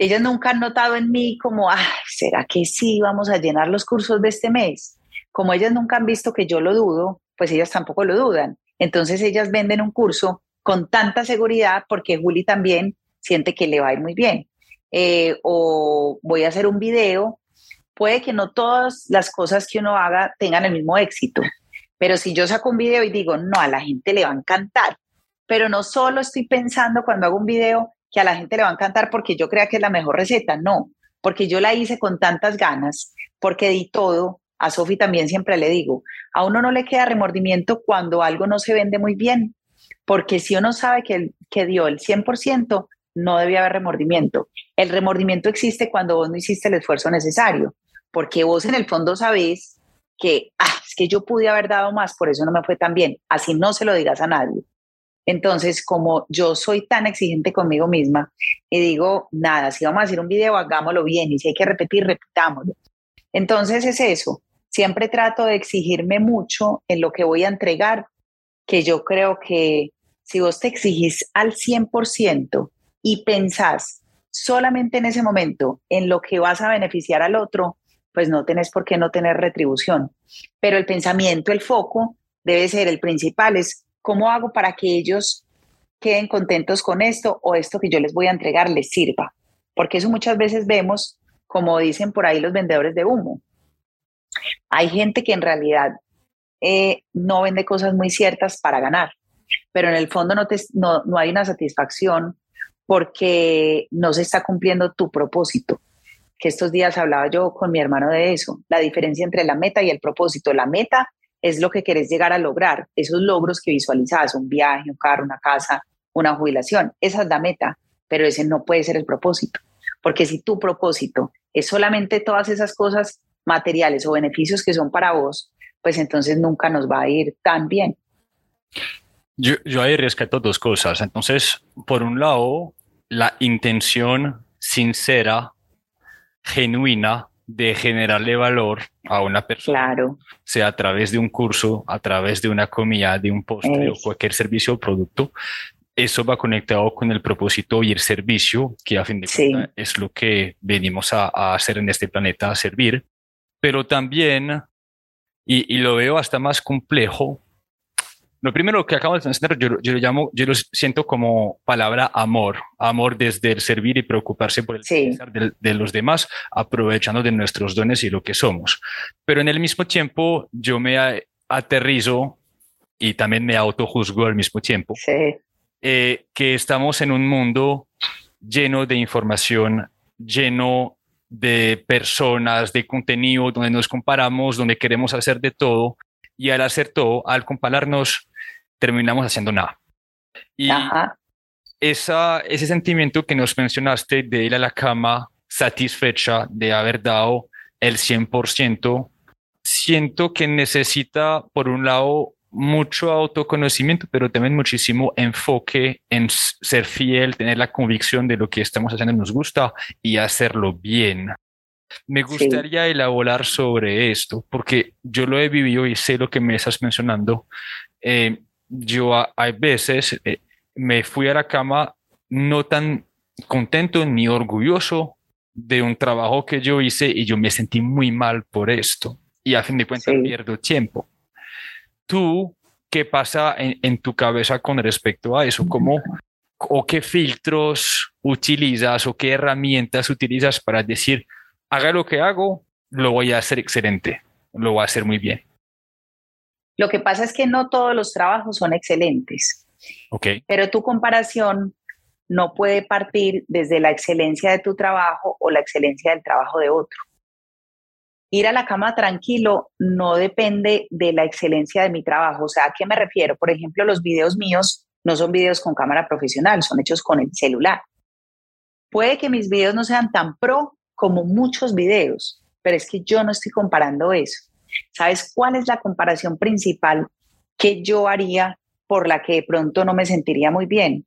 ellas nunca han notado en mí como, ay, ¿será que sí vamos a llenar los cursos de este mes? Como ellas nunca han visto que yo lo dudo, pues ellas tampoco lo dudan. Entonces ellas venden un curso con tanta seguridad porque Juli también siente que le va a ir muy bien. Eh, o voy a hacer un video, puede que no todas las cosas que uno haga tengan el mismo éxito, pero si yo saco un video y digo, no, a la gente le va a encantar, pero no solo estoy pensando cuando hago un video que a la gente le va a encantar porque yo crea que es la mejor receta, no, porque yo la hice con tantas ganas, porque di todo, a Sofi también siempre le digo, a uno no le queda remordimiento cuando algo no se vende muy bien, porque si uno sabe que, que dio el 100%, no debía haber remordimiento. El remordimiento existe cuando vos no hiciste el esfuerzo necesario, porque vos en el fondo sabés que, ah, es que yo pude haber dado más, por eso no me fue tan bien. Así no se lo digas a nadie. Entonces, como yo soy tan exigente conmigo misma y digo, nada, si vamos a hacer un video, hagámoslo bien y si hay que repetir, repitámoslo. Entonces es eso, siempre trato de exigirme mucho en lo que voy a entregar, que yo creo que si vos te exigís al 100% y pensás solamente en ese momento en lo que vas a beneficiar al otro, pues no tenés por qué no tener retribución. Pero el pensamiento, el foco, debe ser el principal, es cómo hago para que ellos queden contentos con esto o esto que yo les voy a entregar les sirva. Porque eso muchas veces vemos, como dicen por ahí los vendedores de humo, hay gente que en realidad eh, no vende cosas muy ciertas para ganar, pero en el fondo no, te, no, no hay una satisfacción porque no se está cumpliendo tu propósito. Que estos días hablaba yo con mi hermano de eso, la diferencia entre la meta y el propósito. La meta es lo que querés llegar a lograr, esos logros que visualizas, un viaje, un carro, una casa, una jubilación, esa es la meta, pero ese no puede ser el propósito, porque si tu propósito es solamente todas esas cosas materiales o beneficios que son para vos, pues entonces nunca nos va a ir tan bien. Yo, yo ahí rescato dos cosas. Entonces, por un lado, la intención sincera, genuina de generarle valor a una persona, claro. sea a través de un curso, a través de una comida, de un postre o cualquier servicio o producto, eso va conectado con el propósito y el servicio, que a fin de cuentas es lo que venimos a, a, hacer en este planeta, a servir. Pero también, y, lo veo hasta más complejo, lo primero que acabo de mencionar, yo, yo, lo llamo, yo lo siento como palabra amor, amor desde el servir y preocuparse por el bienestar de, los demás, aprovechando de nuestros dones y lo que somos. Pero en el mismo tiempo, yo me aterrizo y también me autojuzgo al mismo tiempo, eh, que estamos en un mundo lleno de información, lleno de personas, de contenido, donde nos comparamos, donde queremos hacer de todo. Y al hacer todo, al compararnos, terminamos haciendo nada. Y Esa, ese sentimiento que nos mencionaste de ir a la cama satisfecha de haber dado el 100%, siento que necesita, por un lado, mucho autoconocimiento, pero también muchísimo enfoque en ser fiel, tener la convicción de lo que estamos haciendo nos gusta y hacerlo bien. Me gustaría elaborar sobre esto, porque yo lo he vivido y sé lo que me estás mencionando. Eh, yo hay veces eh, me fui a la cama no tan contento ni orgulloso de un trabajo que yo hice y yo me sentí muy mal por esto. Y a fin de cuentas pierdo tiempo tú, ¿qué pasa en, tu cabeza con respecto a eso? ¿Cómo o qué filtros utilizas o qué herramientas utilizas para decir, haga lo que hago, lo voy a hacer excelente, lo voy a hacer muy bien? Lo que pasa es que no todos los trabajos son excelentes. Okay. Pero tu comparación no puede partir desde la excelencia de tu trabajo o la excelencia del trabajo de otro ir a la cama tranquilo no depende de la excelencia de mi trabajo. O sea, ¿a qué me refiero? Por ejemplo, los videos míos no son videos con cámara profesional, son hechos con el celular. Puede que mis videos no sean tan pro como muchos videos, pero es que yo no estoy comparando eso. ¿Sabes cuál es la comparación principal que yo haría por la que de pronto no me sentiría muy bien?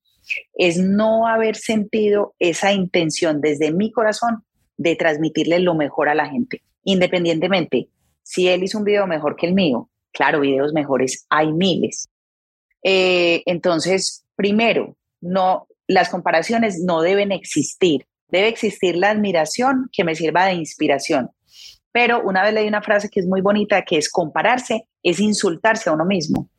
Es no haber sentido esa intención desde mi corazón de transmitirle lo mejor a la gente, independientemente si él hizo un video mejor que el mío. Claro, videos mejores hay miles. Eh, entonces, primero, no, las comparaciones no deben existir. Debe existir la admiración que me sirva de inspiración. Pero una vez leí una frase que es muy bonita, que es compararse, es insultarse a uno mismo,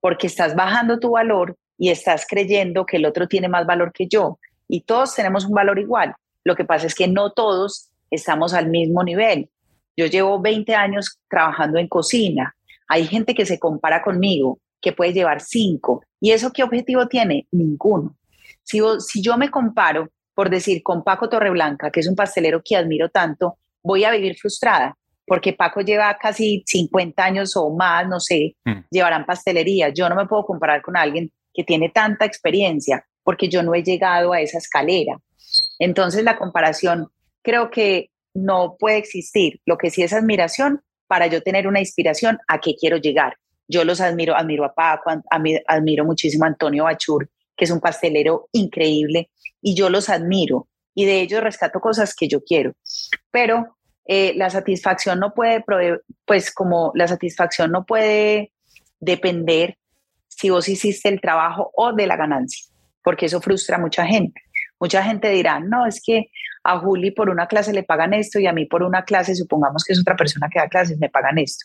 porque estás bajando tu valor y estás creyendo que el otro tiene más valor que yo. Y todos tenemos un valor igual. Lo que pasa es que no todos estamos al mismo nivel. Yo llevo 20 años trabajando en cocina. Hay gente que se compara conmigo, que puede llevar 5. ¿Y eso qué objetivo tiene? Ninguno. Si, si yo me comparo, por decir, con Paco Torreblanca, que es un pastelero que admiro tanto, voy a vivir frustrada, porque Paco lleva casi 50 años o más, no sé, mm. llevarán pastelería. Yo no me puedo comparar con alguien que tiene tanta experiencia, porque yo no he llegado a esa escalera. Entonces la comparación creo que no puede existir. Lo que sí es admiración para yo tener una inspiración a qué quiero llegar. Yo los admiro, admiro a Paco, admiro muchísimo a Antonio Bachur, que es un pastelero increíble, y yo los admiro y de ellos rescato cosas que yo quiero. Pero eh, la satisfacción no puede, pues como la satisfacción no puede depender si vos hiciste el trabajo o de la ganancia, porque eso frustra a mucha gente. Mucha gente dirá, no, es que a Juli por una clase le pagan esto y a mí por una clase, supongamos que es otra persona que da clases, me pagan esto.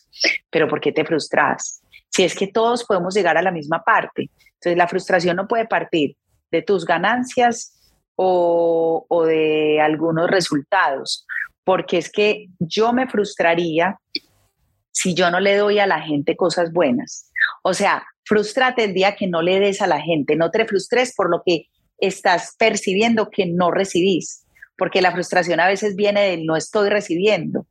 Pero ¿por qué te frustras? Si es que todos podemos llegar a la misma parte. Entonces la frustración no puede partir de tus ganancias o, de algunos resultados, porque es que yo me frustraría si yo no le doy a la gente cosas buenas. O sea, frustrate el día que no le des a la gente, no te frustres por lo que estás percibiendo que no recibís, porque la frustración a veces viene del no estoy recibiendo,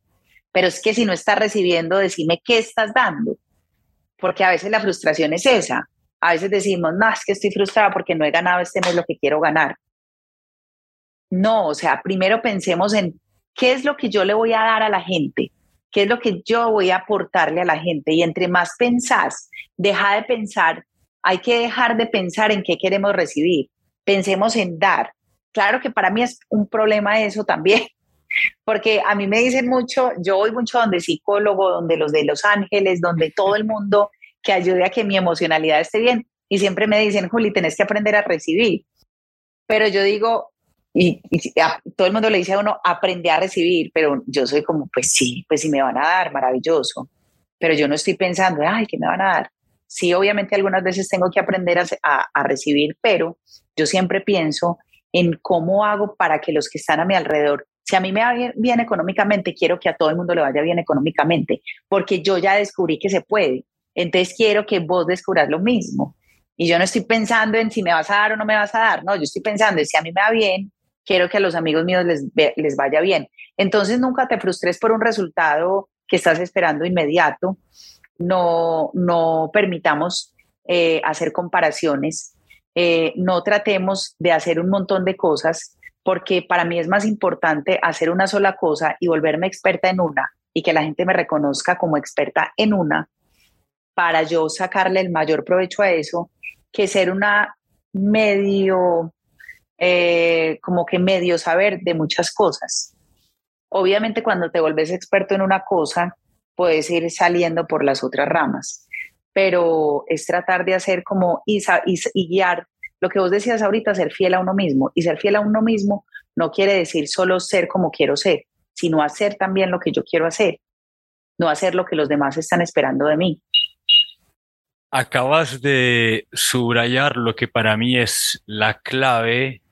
pero es que si no estás recibiendo, decime qué estás dando, porque a veces la frustración es esa. A veces decimos, no, es que estoy frustrada porque no he ganado este mes lo que quiero ganar. No, o sea, primero pensemos en qué es lo que yo le voy a dar a la gente, qué es lo que yo voy a aportarle a la gente. Y entre más pensás, deja de pensar, hay que dejar de pensar en qué queremos recibir. Pensemos en dar. Claro que para mí es un problema eso también, porque a mí me dicen mucho, yo voy mucho donde psicólogo, donde los de Los Ángeles, donde todo el mundo que ayude a que mi emocionalidad esté bien. Y siempre me dicen, Juli, tenés que aprender a recibir. Pero yo digo, y, todo el mundo le dice a uno, aprende a recibir, pero yo soy como, pues sí, pues si me van a dar, maravilloso. Pero yo no estoy pensando, ay, ¿qué me van a dar? Sí, obviamente algunas veces tengo que aprender a, a recibir, pero yo siempre pienso en cómo hago para que los que están a mi alrededor si a mí me va bien, bien, económicamente, quiero que a todo el mundo le vaya bien económicamente, porque yo ya descubrí que se puede. Entonces quiero que vos descubras lo mismo. Y yo no estoy pensando en si me vas a dar o no me vas a dar, no, yo estoy pensando en si a mí me va bien, quiero que a los amigos míos les, les vaya bien. Entonces nunca te frustres por un resultado que estás esperando inmediato. No, no permitamos eh, hacer comparaciones. Eh, no tratemos de hacer un montón de cosas porque para mí es más importante hacer una sola cosa y volverme experta en una y que la gente me reconozca como experta en una para yo sacarle el mayor provecho a eso que ser una medio eh, como que medio saber de muchas cosas. Obviamente cuando te vuelves experto en una cosa, puedes ir saliendo por las otras ramas, pero es tratar de hacer como y, y, guiar lo que vos decías ahorita, ser fiel a uno mismo. Y ser fiel a uno mismo no quiere decir solo ser como quiero ser, sino hacer también lo que yo quiero hacer, no hacer lo que los demás están esperando de mí. Acabas de subrayar lo que para mí es la clave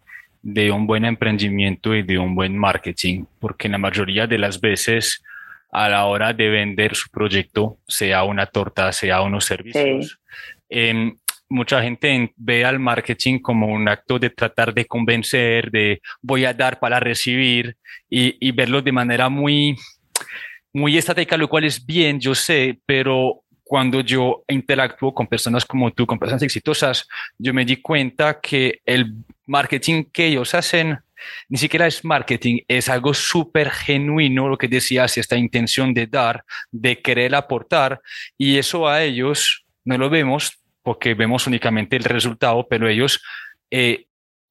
de un buen emprendimiento y de un buen marketing, porque la mayoría de las veces a la hora de vender su proyecto, sea una torta, sea unos servicios, em, mucha gente ve al marketing como un acto de tratar de convencer, de voy a dar para recibir y, y verlo de manera muy, muy estática, lo cual es bien, yo sé, pero cuando yo interactúo con personas como tú, con personas exitosas, yo me di cuenta que el marketing que ellos hacen ni siquiera es marketing, es algo súper genuino, lo que decías, esta intención de dar, de querer aportar, y eso a ellos no lo vemos porque vemos únicamente el resultado, pero ellos eh,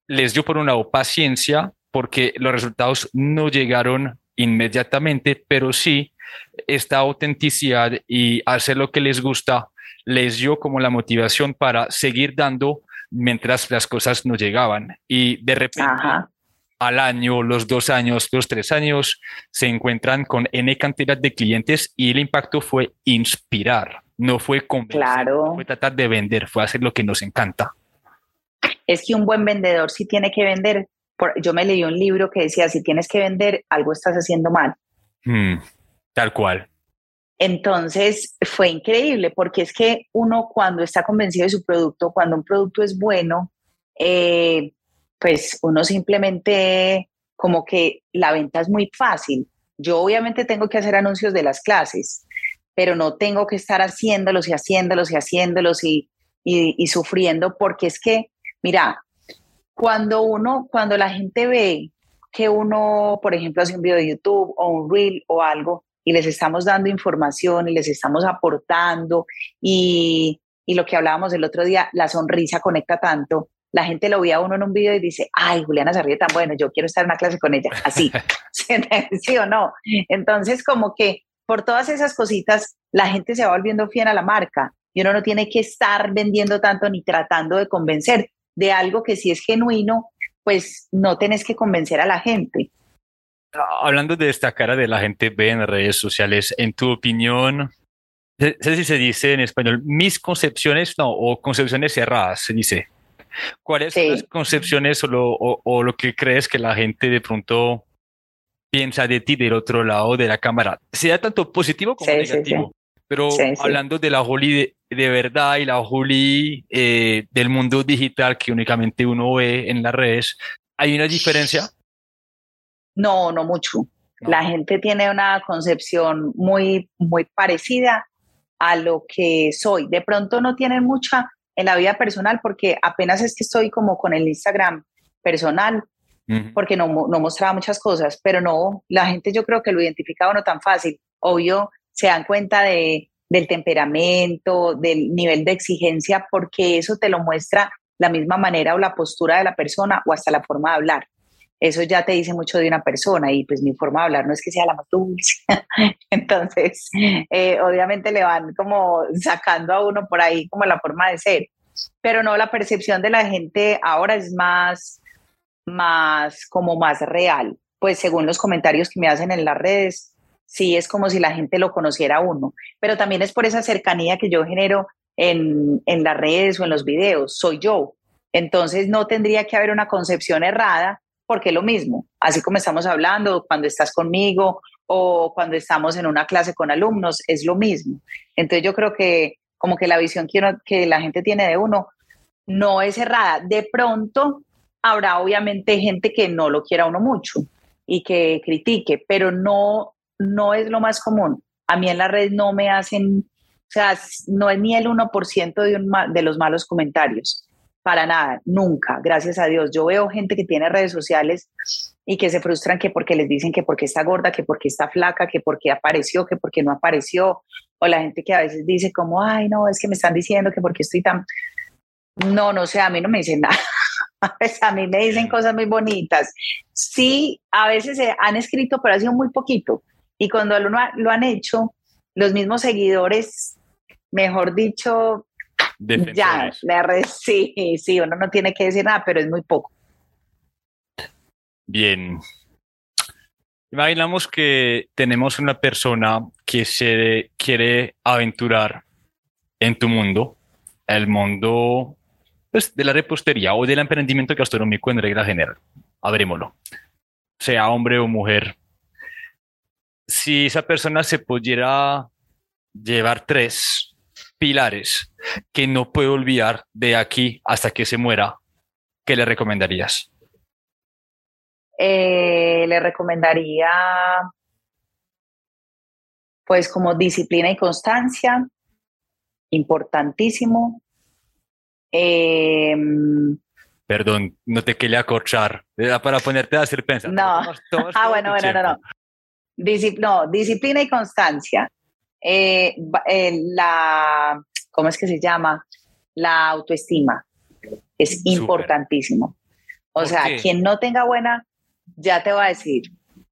les dio por una paciencia porque los resultados no llegaron inmediatamente, pero sí esta autenticidad y hacer lo que les gusta les dio como la motivación para seguir dando mientras las cosas no llegaban. Y de repente, al año, los dos años, los tres años, se encuentran con N cantidad de clientes y el impacto fue inspirar, no fue convencer, claro. fue tratar de vender, fue hacer lo que nos encanta. Es que un buen vendedor sí tiene que vender. yo me leí un libro que decía, si tienes que vender, algo estás haciendo mal. Mm, tal cual. Entonces fue increíble porque es que uno cuando está convencido de su producto, cuando un producto es bueno, eh, pues uno simplemente como que la venta es muy fácil. Yo obviamente tengo que hacer anuncios de las clases, pero no tengo que estar haciéndolos y haciéndolos y haciéndolos y, y, sufriendo porque es que, mira, cuando uno, cuando la gente ve que uno, por ejemplo, hace un video de YouTube o un reel o algo, y les estamos dando información y les estamos aportando. Y, y lo que hablábamos el otro día, la sonrisa conecta tanto. La gente lo ve a uno en un video y dice, ay, Juliana se ríe tan bueno, yo quiero estar en una clase con ella, así, ¿sí o no? Entonces, como que por todas esas cositas, la gente se va volviendo fiel a la marca y uno no tiene que estar vendiendo tanto ni tratando de convencer. De algo que si es genuino, pues no tenés que convencer a la gente hablando de esta cara de la gente ve en redes sociales, en tu opinión, sé si se dice en español, mis concepciones, no, o concepciones cerradas, se dice. ¿Cuáles son las concepciones o lo, o, lo, que crees que la gente de pronto piensa de ti del otro lado de la cámara? Sea tanto positivo como negativo. Pero hablando de la Juli de, verdad y la Juli eh, del mundo digital que únicamente uno ve en las redes, ¿hay una diferencia? No, no mucho. La gente tiene una concepción muy, muy parecida a lo que soy. De pronto no tienen mucha en la vida personal porque apenas es que estoy como con el Instagram personal, porque no, no mostraba muchas cosas, pero no, la gente yo creo que lo identificaba no tan fácil. Obvio, se dan cuenta de, del temperamento, del nivel de exigencia, porque eso te lo muestra la misma manera o la postura de la persona o hasta la forma de hablar eso ya te dice mucho de una persona y pues mi forma de hablar no es que sea la más dulce. Entonces, eh, obviamente le van como sacando a uno por ahí como la forma de ser. Pero no, la percepción de la gente ahora es más, más, como más real. Pues según los comentarios que me hacen en las redes, sí es como si la gente lo conociera a uno. Pero también es por esa cercanía que yo genero en, en las redes o en los videos. Soy yo. Entonces no tendría que haber una concepción errada porque lo mismo, así como estamos hablando cuando estás conmigo o cuando estamos en una clase con alumnos, es lo mismo. Entonces yo creo que como que la visión que, que la gente tiene de uno no es errada. De pronto habrá obviamente gente que no lo quiera uno mucho y que critique, pero no, no es lo más común. A mí en la red no me hacen, o sea, no es ni el 1% de, de los malos comentarios. Para nada, nunca, gracias a Dios. Yo veo gente que tiene redes sociales y que se frustran que porque les dicen que porque está gorda, que porque está flaca, que porque apareció, que porque no apareció, o la gente que a veces dice como, ay, no, es que me están diciendo que porque estoy tan... No, no sé, a mí no me dicen nada. a mí me dicen cosas muy bonitas. Sí, a veces se han escrito, pero ha sido muy poquito. Y cuando lo, lo han hecho, los mismos seguidores, mejor dicho, ya, la red, sí, sí, uno no tiene que decir nada, pero es muy poco. Bien. Imaginamos que tenemos una persona que se quiere aventurar en tu mundo, el mundo pues, de la repostería o del emprendimiento gastronómico en regla general. Abrémoslo. Sea hombre o mujer. Si esa persona se pudiera llevar tres pilares que no puede olvidar de aquí hasta que se muera, ¿qué le recomendarías? Eh, le recomendaría pues como disciplina y constancia, importantísimo. Em, Perdón, no te quería acorchar, para ponerte a hacer pensar. No, ah, bueno, bueno, no, no. no, disciplina y constancia. Eh, eh, la, ¿cómo es que se llama? La autoestima es importantísimo. O sea, quien no tenga buena, ya te voy a decir,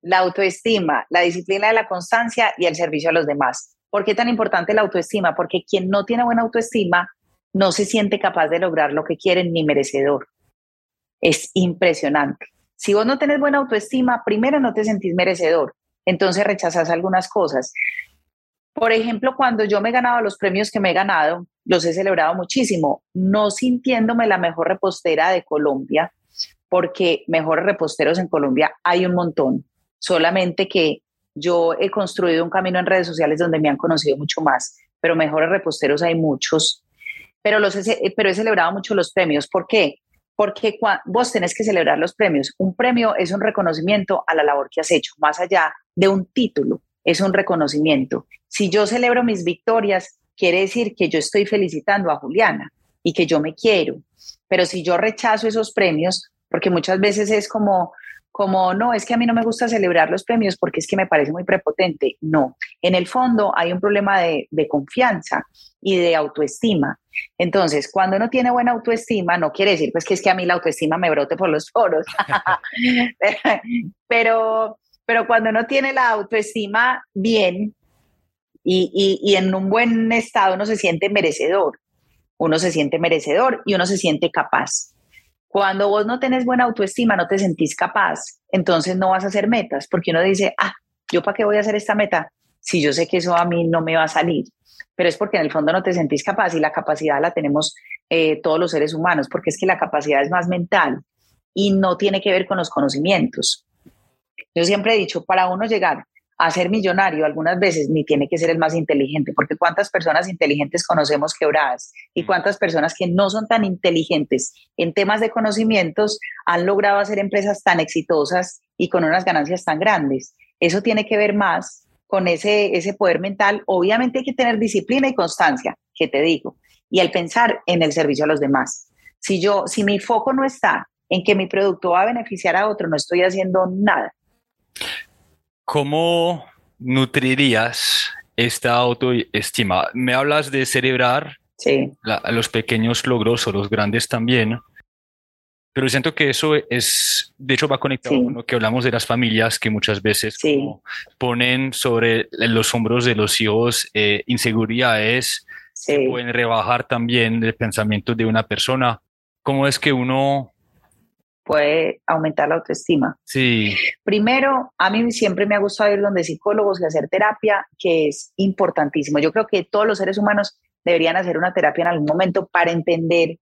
la autoestima, la disciplina de la constancia y el servicio a los demás. ¿Por qué tan importante la autoestima? Porque quien no tiene buena autoestima no se siente capaz de lograr lo que quiere ni merecedor. Es impresionante. Si vos no tenés buena autoestima, primero no te sentís merecedor, entonces rechazas algunas cosas. Por ejemplo, cuando yo me he ganado los premios que me he ganado, los he celebrado muchísimo, no sintiéndome la mejor repostera de Colombia, porque mejores reposteros en Colombia hay un montón, solamente que yo he construido un camino en redes sociales donde me han conocido mucho más, pero mejores reposteros hay muchos, pero, los he, pero he celebrado mucho los premios. ¿Por qué? Porque vos tenés que celebrar los premios. Un premio es un reconocimiento a la labor que has hecho, más allá de un título, es un reconocimiento. Si yo celebro mis victorias, quiere decir que yo estoy felicitando a Juliana y que yo me quiero. Pero si yo rechazo esos premios, porque muchas veces es como, como, no, es que a mí no me gusta celebrar los premios porque es que me parece muy prepotente. No, en el fondo hay un problema de, confianza y de autoestima. Entonces, cuando uno tiene buena autoestima, no quiere decir pues que es que a mí la autoestima me brote por los poros, pero, pero cuando uno tiene la autoestima bien y, en un buen estado, uno se siente merecedor, uno se siente merecedor y uno se siente capaz. Cuando vos no tenés buena autoestima, no te sentís capaz, entonces no vas a hacer metas, porque uno dice, ah, ¿yo para qué voy a hacer esta meta? Si yo sé que eso a mí no me va a salir. Pero es porque en el fondo no te sentís capaz y la capacidad la tenemos eh, todos los seres humanos, porque es que la capacidad es más mental y no tiene que ver con los conocimientos. Yo siempre he dicho, para uno llegar a ser millonario algunas veces ni tiene que ser el más inteligente, porque cuántas personas inteligentes conocemos quebradas y cuántas personas que no son tan inteligentes en temas de conocimientos han logrado hacer empresas tan exitosas y con unas ganancias tan grandes. Eso tiene que ver más con ese, ese poder mental. Obviamente hay que tener disciplina y constancia, que te digo, y el pensar en el servicio a los demás. Si yo, si mi foco no está en que mi producto va a beneficiar a otro, no estoy haciendo nada. ¿Cómo nutrirías esta autoestima? Me hablas de celebrar los pequeños logros o los grandes también, pero siento que eso es, de hecho, va conectado con lo que hablamos de las familias que muchas veces ponen sobre los hombros de los hijos eh, inseguridades que pueden rebajar también el pensamiento de una persona. ¿Cómo es que uno puede aumentar la autoestima. Sí. Primero, a mí siempre me ha gustado ir donde psicólogos y hacer terapia, que es importantísimo. Yo creo que todos los seres humanos deberían hacer una terapia en algún momento para entender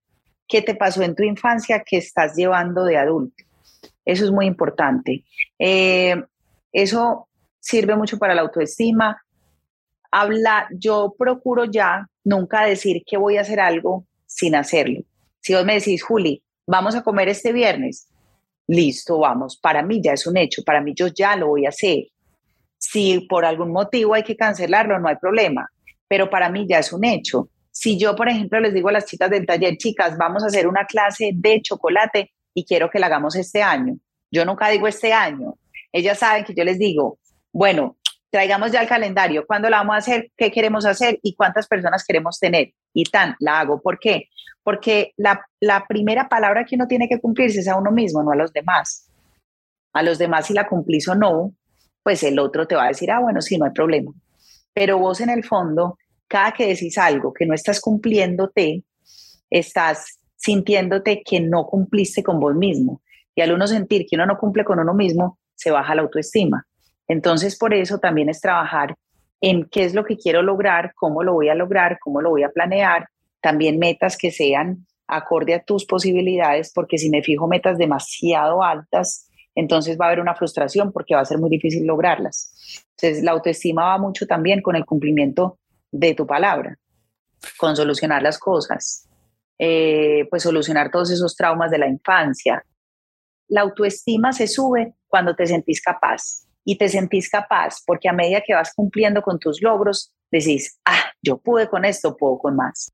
qué te pasó en tu infancia que estás llevando de adulto. Eso es muy importante. Eh, eso sirve mucho para la autoestima. Habla, yo procuro ya nunca decir que voy a hacer algo sin hacerlo. Si vos me decís, Juli, vamos a comer este viernes. Listo, vamos. Para mí ya es un hecho, para mí yo ya lo voy a hacer. Si por algún motivo hay que cancelarlo, no hay problema, pero para mí ya es un hecho. Si yo, por ejemplo, les digo a las chicas del taller, chicas, vamos a hacer una clase de chocolate y quiero que la hagamos este año. Yo nunca digo este año. Ellas saben que yo les digo, bueno, traigamos ya el calendario, cuándo la vamos a hacer, qué queremos hacer y cuántas personas queremos tener. Y tan, la hago. ¿Por qué? Porque la, primera palabra que uno tiene que cumplirse es a uno mismo, no a los demás. A los demás, si la cumplís o no, pues el otro te va a decir, ah, bueno, sí, no hay problema. Pero vos en el fondo, cada que decís algo que no estás cumpliéndote, estás sintiéndote que no cumpliste con vos mismo. Y al uno sentir que uno no cumple con uno mismo, se baja la autoestima. Entonces, por eso también es trabajar en qué es lo que quiero lograr, cómo lo voy a lograr, cómo lo voy a planear, también metas que sean acorde a tus posibilidades, porque si me fijo metas demasiado altas, entonces va a haber una frustración porque va a ser muy difícil lograrlas. Entonces, la autoestima va mucho también con el cumplimiento de tu palabra, con solucionar las cosas, eh, pues solucionar todos esos traumas de la infancia. La autoestima se sube cuando te sentís capaz, y te sentís capaz, porque a medida que vas cumpliendo con tus logros, decís, ah, yo pude con esto, puedo con más.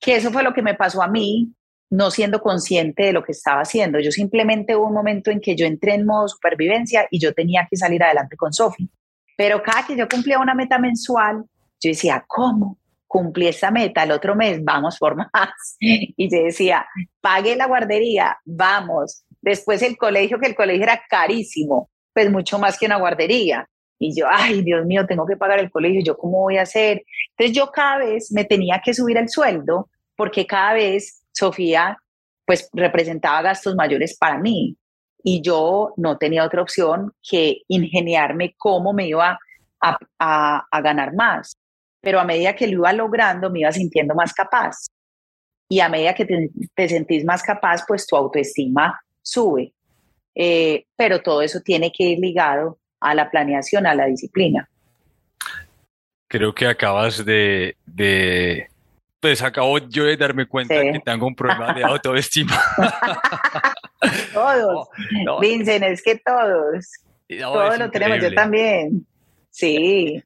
Que eso fue lo que me pasó a mí no siendo consciente de lo que estaba haciendo. Yo simplemente hubo un momento en que yo entré en modo supervivencia y yo tenía que salir adelante con Sofi. Pero cada que yo cumplía una meta mensual, yo decía, ¿cómo? Cumplí esa meta, el otro mes vamos por más. Y yo decía, pague la guardería, vamos. Después el colegio, que el colegio era carísimo, pues mucho más que una guardería. Y yo, ay, Dios mío, tengo que pagar el colegio, ¿yo cómo voy a hacer? Entonces yo cada vez me tenía que subir el sueldo porque cada vez Sofía pues representaba gastos mayores para mí y yo no tenía otra opción que ingeniarme cómo me iba a, a, ganar más. Pero a medida que lo iba logrando, me iba sintiendo más capaz. Y a medida que te, sentís más capaz, pues tu autoestima sube. Eh, pero todo eso tiene que ir ligado a la planeación, a la disciplina. Creo que acabas de, de pues acabo yo de darme cuenta que tengo un problema de autoestima. todos. Vincent, es que todos. todos lo tenemos, yo también. Sí.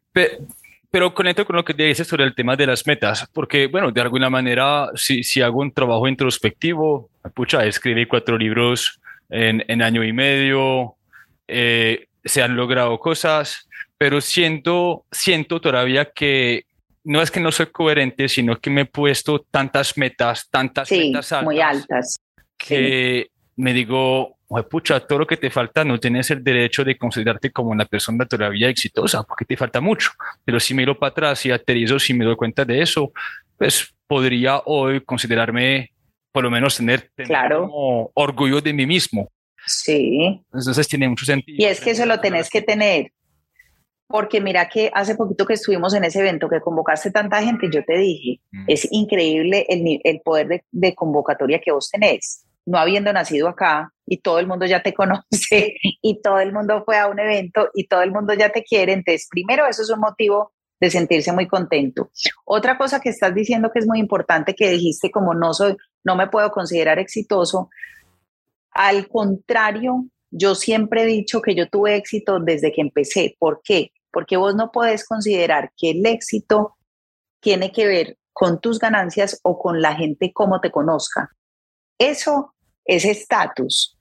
Pero, conecto con lo que dices sobre el tema de las metas, porque, bueno, de alguna manera, si, si hago un trabajo introspectivo, pucha, escribí cuatro libros en, en año y medio, eh, se han logrado cosas, pero siento, siento todavía que no es que no soy coherente, sino que me he puesto tantas metas, tantas metas altas, muy altas, que me digo, pucha, todo lo que te falta no tienes el derecho de considerarte como una persona todavía exitosa, porque te falta mucho. Pero si miro para atrás y aterrizo, si me doy cuenta de eso, pues podría hoy considerarme, por lo menos tener, claro. orgullo de mí mismo. Sí. Entonces tiene mucho sentido. Y es que eso lo tenés que tener porque mira que hace poquito que estuvimos en ese evento que convocaste tanta gente, yo te dije, mm. es increíble el, el poder de, convocatoria que vos tenés, no habiendo nacido acá y todo el mundo ya te conoce y todo el mundo fue a un evento y todo el mundo ya te quiere, entonces primero eso es un motivo de sentirse muy contento. Otra cosa que estás diciendo que es muy importante que dijiste como no soy, no me puedo considerar exitoso, al contrario, yo siempre he dicho que yo tuve éxito desde que empecé. ¿Por qué? porque vos no podés considerar que el éxito tiene que ver con tus ganancias o con la gente como te conozca. Eso es estatus,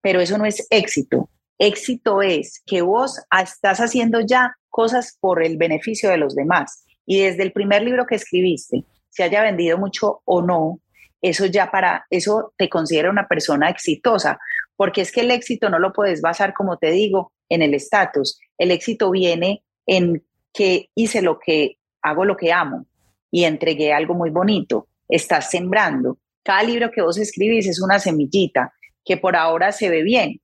pero eso no es éxito. Éxito es que vos estás haciendo ya cosas por el beneficio de los demás. Y desde el primer libro que escribiste, se haya vendido mucho o no, eso ya para eso te considera una persona exitosa, porque es que el éxito no lo puedes basar, como te digo, en el estatus. El éxito viene en que hice lo que hago, lo que amo y entregué algo muy bonito. Estás sembrando. Cada libro que vos escribís es una semillita que por ahora se ve bien,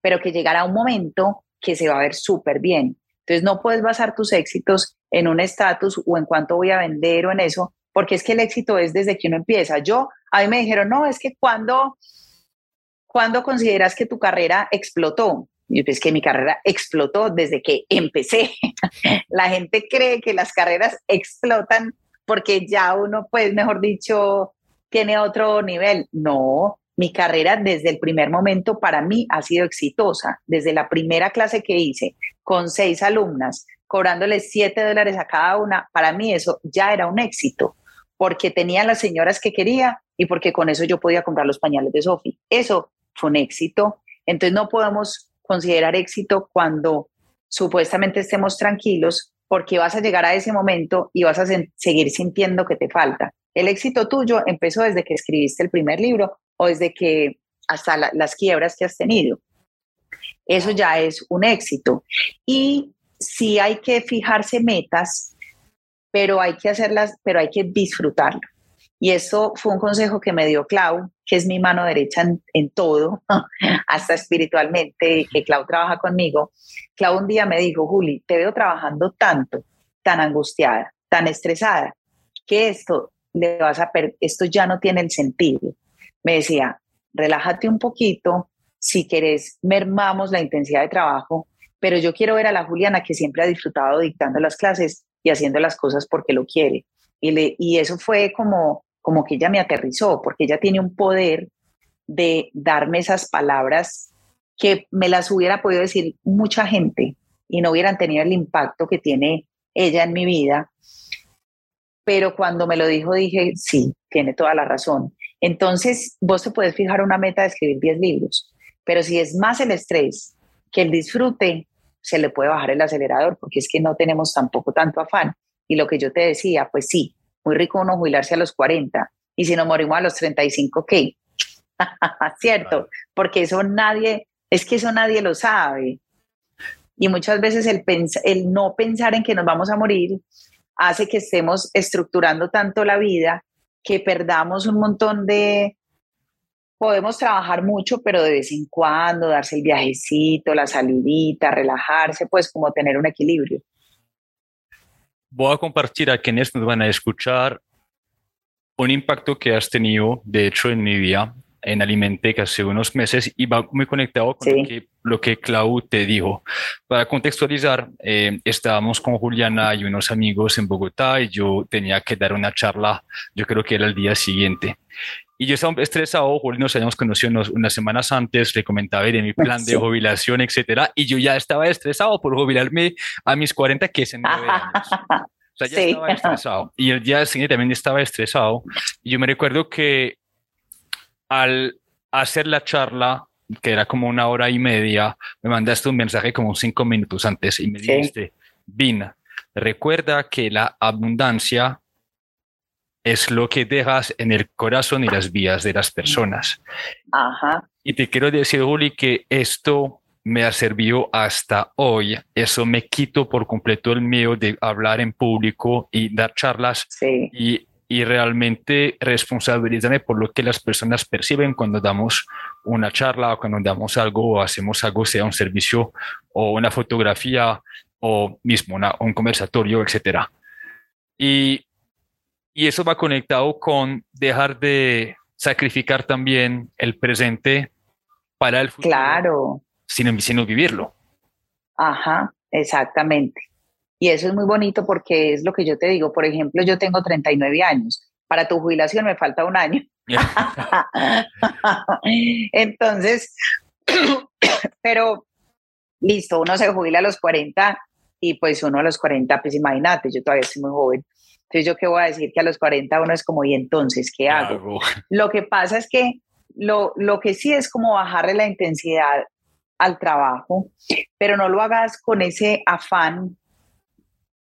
pero que llegará un momento que se va a ver súper bien. Entonces no puedes basar tus éxitos en un estatus o en cuánto voy a vender o en eso, porque es que el éxito es desde que uno empieza. Yo, a mí me dijeron, no, es que cuando, cuando consideras que tu carrera explotó, y es que mi carrera explotó desde que empecé. la gente cree que las carreras explotan porque ya uno, pues, mejor dicho, tiene otro nivel. No, mi carrera desde el primer momento para mí ha sido exitosa. Desde la primera clase que hice con seis alumnas, cobrándoles siete dólares a cada una, para mí eso ya era un éxito, porque tenía las señoras que quería y porque con eso yo podía comprar los pañales de Sofi. Eso fue un éxito. Entonces no podemos considerar éxito cuando supuestamente estemos tranquilos porque vas a llegar a ese momento y vas a seguir sintiendo que te falta. El éxito tuyo empezó desde que escribiste el primer libro o desde que hasta las quiebras que has tenido. Eso ya es un éxito. Y sí hay que fijarse metas, pero hay que hacerlas, pero hay que disfrutarlo. Y eso fue un consejo que me dio Clau, que es mi mano derecha en, todo, hasta espiritualmente, que Clau trabaja conmigo. Clau un día me dijo, Juli, te veo trabajando tanto, tan angustiada, tan estresada, que esto, le vas a esto ya no tiene el sentido. Me decía, relájate un poquito, si querés, mermamos la intensidad de trabajo, pero yo quiero ver a la Juliana que siempre ha disfrutado dictando las clases y haciendo las cosas porque lo quiere. Y, eso fue como como que ella me aterrizó, porque ella tiene un poder de darme esas palabras que me las hubiera podido decir mucha gente y no hubieran tenido el impacto que tiene ella en mi vida. Pero cuando me lo dijo dije, sí, tiene toda la razón. Entonces, vos te puedes fijar una meta de escribir 10 libros, pero si es más el estrés que el disfrute, se le puede bajar el acelerador porque es que no tenemos tampoco tanto afán. Y lo que yo te decía, pues sí, muy rico uno jubilarse a los 40 y si nos morimos a los 35, ¿qué? ¿Cierto? Porque eso nadie, es que eso nadie lo sabe. Y muchas veces el, el no pensar en que nos vamos a morir hace que estemos estructurando tanto la vida que perdamos un montón de... Podemos trabajar mucho, pero de vez en cuando darse el viajecito, la salidita, relajarse, pues como tener un equilibrio. Voy a compartir a quienes nos van a escuchar un impacto que has tenido, de hecho, en mi vida en Alimentec hace unos meses y va muy conectado con lo, que, lo que Clau te dijo. Para contextualizar, eh, estábamos con Juliana y unos amigos en Bogotá y yo tenía que dar una charla, yo creo que era el día siguiente. Y yo estaba estresado, Julián nos habíamos conocido unas semanas antes, le comentaba de mi plan de jubilación, etcétera, y yo ya estaba estresado por jubilarme a mis 40, que es en nueve años. O sea, ya estaba estresado. Y el día siguiente también estaba estresado. Y yo me recuerdo que al hacer la charla, que era como una hora y media, me mandaste un mensaje como cinco minutos antes y me dijiste, Vina, recuerda que la abundancia es lo que dejas en el corazón y las vías de las personas. Ajá. Y te quiero decir, Juli, que esto me ha servido hasta hoy. Eso me quito por completo el miedo de hablar en público y dar charlas. Sí. Y y realmente responsabilizarme por lo que las personas perciben cuando damos una charla o cuando damos algo o hacemos algo, sea un servicio o una fotografía o mismo un conversatorio, etc. Y, y eso va conectado con dejar de sacrificar también el presente para el futuro. Claro. Sin, sin vivirlo. Ajá, exactamente. Y eso es muy bonito porque es lo que yo te digo. Por ejemplo, yo tengo 39 años. Para tu jubilación me falta un año. Entonces, pero listo, uno se jubila a los 40 y pues uno a los 40, pues imagínate, yo todavía soy muy joven. Entonces, ¿yo qué voy a decir? Que a los 40 uno es como, ¿y entonces qué hago? Lo que pasa es que lo, lo que sí es como bajarle la intensidad al trabajo, pero no lo hagas con ese afán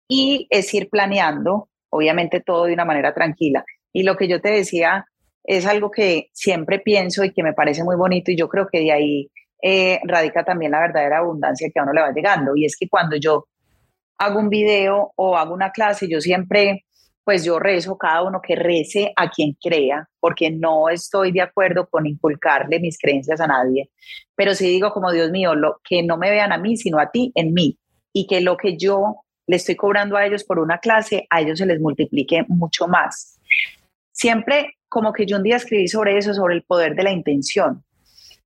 y es ir planeando, obviamente todo de una manera tranquila. Y lo que yo te decía es algo que siempre pienso y que me parece muy bonito y yo creo que de ahí eh, radica también la verdadera abundancia que a uno le va llegando. Y es que cuando yo hago un video o hago una clase, yo siempre, pues yo rezo cada uno que rece a quien crea, porque no estoy de acuerdo con inculcarle mis creencias a nadie, pero sí digo como Dios mío, lo, que no me vean a mí, sino a ti en mí, y que lo que yo le estoy cobrando a ellos por una clase, a ellos se les multiplique mucho más. Siempre como que yo un día escribí sobre eso, sobre el poder de la intención.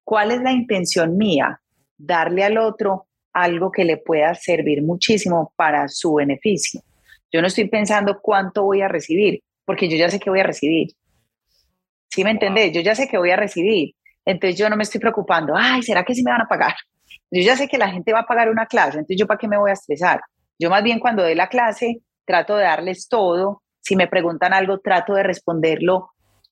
¿Cuál es la intención mía? Darle al otro algo que le pueda servir muchísimo para su beneficio. Yo no estoy pensando cuánto voy a recibir, porque yo ya sé que voy a recibir. ¿Sí me entendés? Yo ya sé que voy a recibir. Entonces yo no me estoy preocupando, ay, ¿será que sí me van a pagar? Yo ya sé que la gente va a pagar una clase, entonces yo para qué me voy a estresar. Yo más bien cuando doy la clase trato de darles todo. Si me preguntan algo, trato de responderlo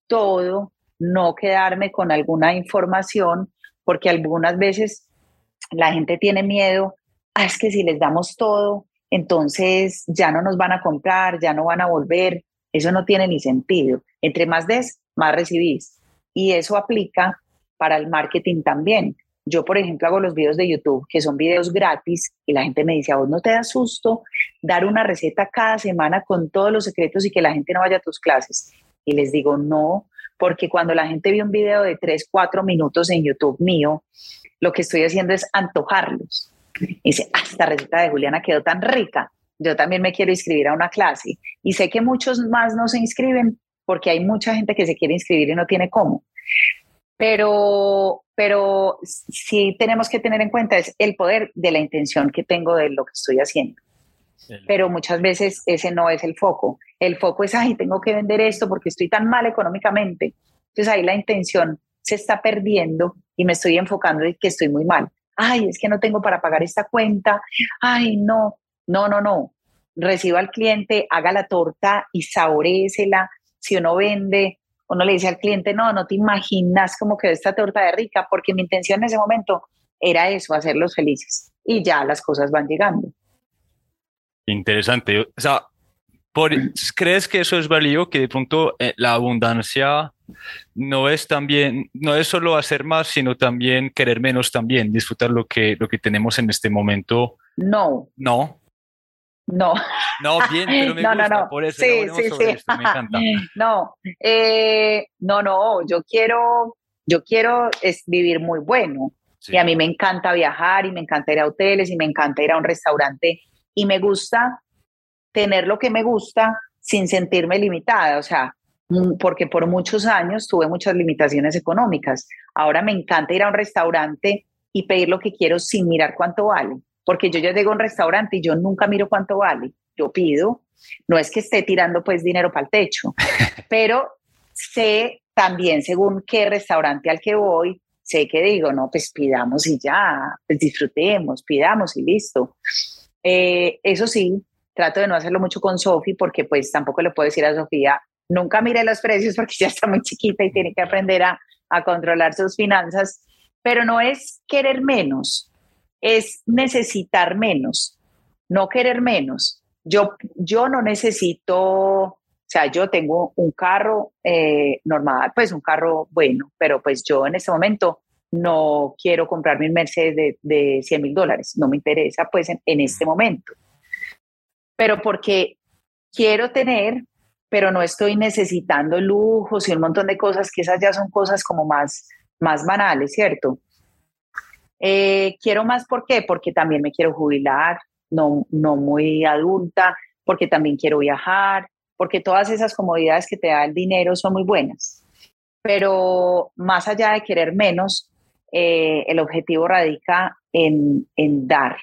todo, no quedarme con alguna información, porque algunas veces la gente tiene miedo, ah, es que si les damos todo, entonces ya no nos van a comprar, ya no van a volver. Eso no tiene ni sentido. Entre más des, más recibís. Y eso aplica para el marketing también. Yo, por ejemplo, hago los videos de YouTube, que son videos gratis, y la gente me dice, a vos no te da susto dar una receta cada semana con todos los secretos y que la gente no vaya a tus clases. Y les digo, no, porque cuando la gente ve un video de 3, 4 minutos en YouTube mío, lo que estoy haciendo es antojarlos. Y dice, ah, esta receta de Juliana quedó tan rica, yo también me quiero inscribir a una clase. Y sé que muchos más no se inscriben porque hay mucha gente que se quiere inscribir y no tiene cómo. Pero, pero sí tenemos que tener en cuenta es el poder de la intención que tengo de lo que estoy haciendo. Pero muchas veces ese no es el foco. El foco es, ay, tengo que vender esto porque estoy tan mal económicamente. Entonces ahí la intención se está perdiendo y me estoy enfocando en que estoy muy mal. Ay, es que no tengo para pagar esta cuenta. Ay, no, no, no, no. Reciba al cliente, haga la torta y saboréesela. Si uno vende uno le dice al cliente, no, no te imaginas cómo quedó esta torta de rica, porque mi intención en ese momento era eso, hacerlos felices. Y ya las cosas van llegando. Interesante. O sea, ¿crees que eso es válido? Que de pronto eh, la abundancia no es también, no es solo hacer más, sino también querer menos también, disfrutar lo que, lo que tenemos en este momento. No. No. No. No, bien, pero me gusta, por eso sí, sí, sí. me encanta. No, eh, no, no, yo quiero, yo quiero es vivir muy bueno. Y a mí me encanta viajar y me encanta ir a hoteles y me encanta ir a un restaurante y me gusta tener lo que me gusta sin sentirme limitada, o sea, porque por muchos años tuve muchas limitaciones económicas. Ahora me encanta ir a un restaurante y pedir lo que quiero sin mirar cuánto vale, porque yo ya llego a un restaurante y yo nunca miro cuánto vale, yo pido, no es que esté tirando pues dinero para el techo, pero sé también según qué restaurante al que voy, sé que digo, no, pues pidamos y ya, pues disfrutemos, pidamos y listo. Eh, eso sí, trato de no hacerlo mucho con Sofi porque pues tampoco le puedo decir a Sofía, nunca mire los precios porque ya está muy chiquita y tiene que aprender a, a controlar sus finanzas, pero no es querer menos, es necesitar menos, no querer menos. Yo, yo no necesito, o sea, yo tengo un carro eh, normal, pues un carro bueno, pero pues yo en este momento no quiero comprarme un Mercedes de, de 100 mil dólares, no me interesa pues en, en este momento pero porque quiero tener, pero no estoy necesitando lujos y un montón de cosas, que esas ya son cosas como más, más banales, ¿cierto? Eh, quiero más, ¿por qué? Porque también me quiero jubilar, no, no muy adulta, porque también quiero viajar, porque todas esas comodidades que te da el dinero son muy buenas. Pero más allá de querer menos, eh, el objetivo radica en, en dar.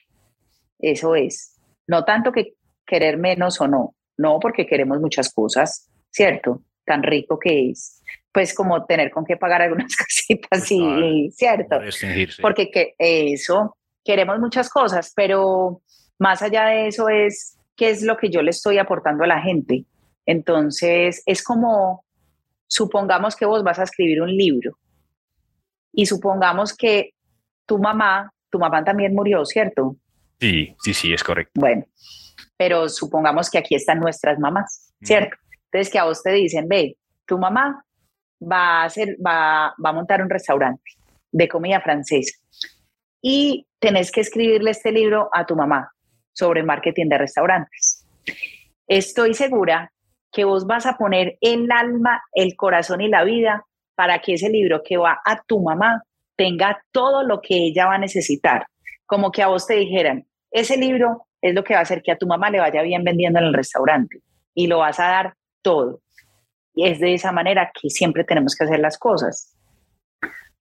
Eso es. No tanto que querer menos o no. No, porque queremos muchas cosas, ¿cierto? Tan rico que es. Pues como tener con qué pagar algunas cositas, y, ¿cierto? Porque que eso, queremos muchas cosas, pero más allá de eso es qué es lo que yo le estoy aportando a la gente. Entonces, es como, supongamos que vos vas a escribir un libro y supongamos que tu mamá, tu mamá también murió, ¿cierto? Sí, sí, sí, es correcto. Bueno, pero supongamos que aquí están nuestras mamás, ¿cierto? Entonces que a vos te dicen, ve, tu mamá va a, hacer, va, va a montar un restaurante de comida francesa y tenés que escribirle este libro a tu mamá sobre marketing de restaurantes. Estoy segura que vos vas a poner el alma, el corazón y la vida para que ese libro que va a tu mamá tenga todo lo que ella va a necesitar. Como que a vos te dijeran, ese libro es lo que va a hacer que a tu mamá le vaya bien vendiendo en el restaurante y lo vas a dar todo. Y es de esa manera que siempre tenemos que hacer las cosas.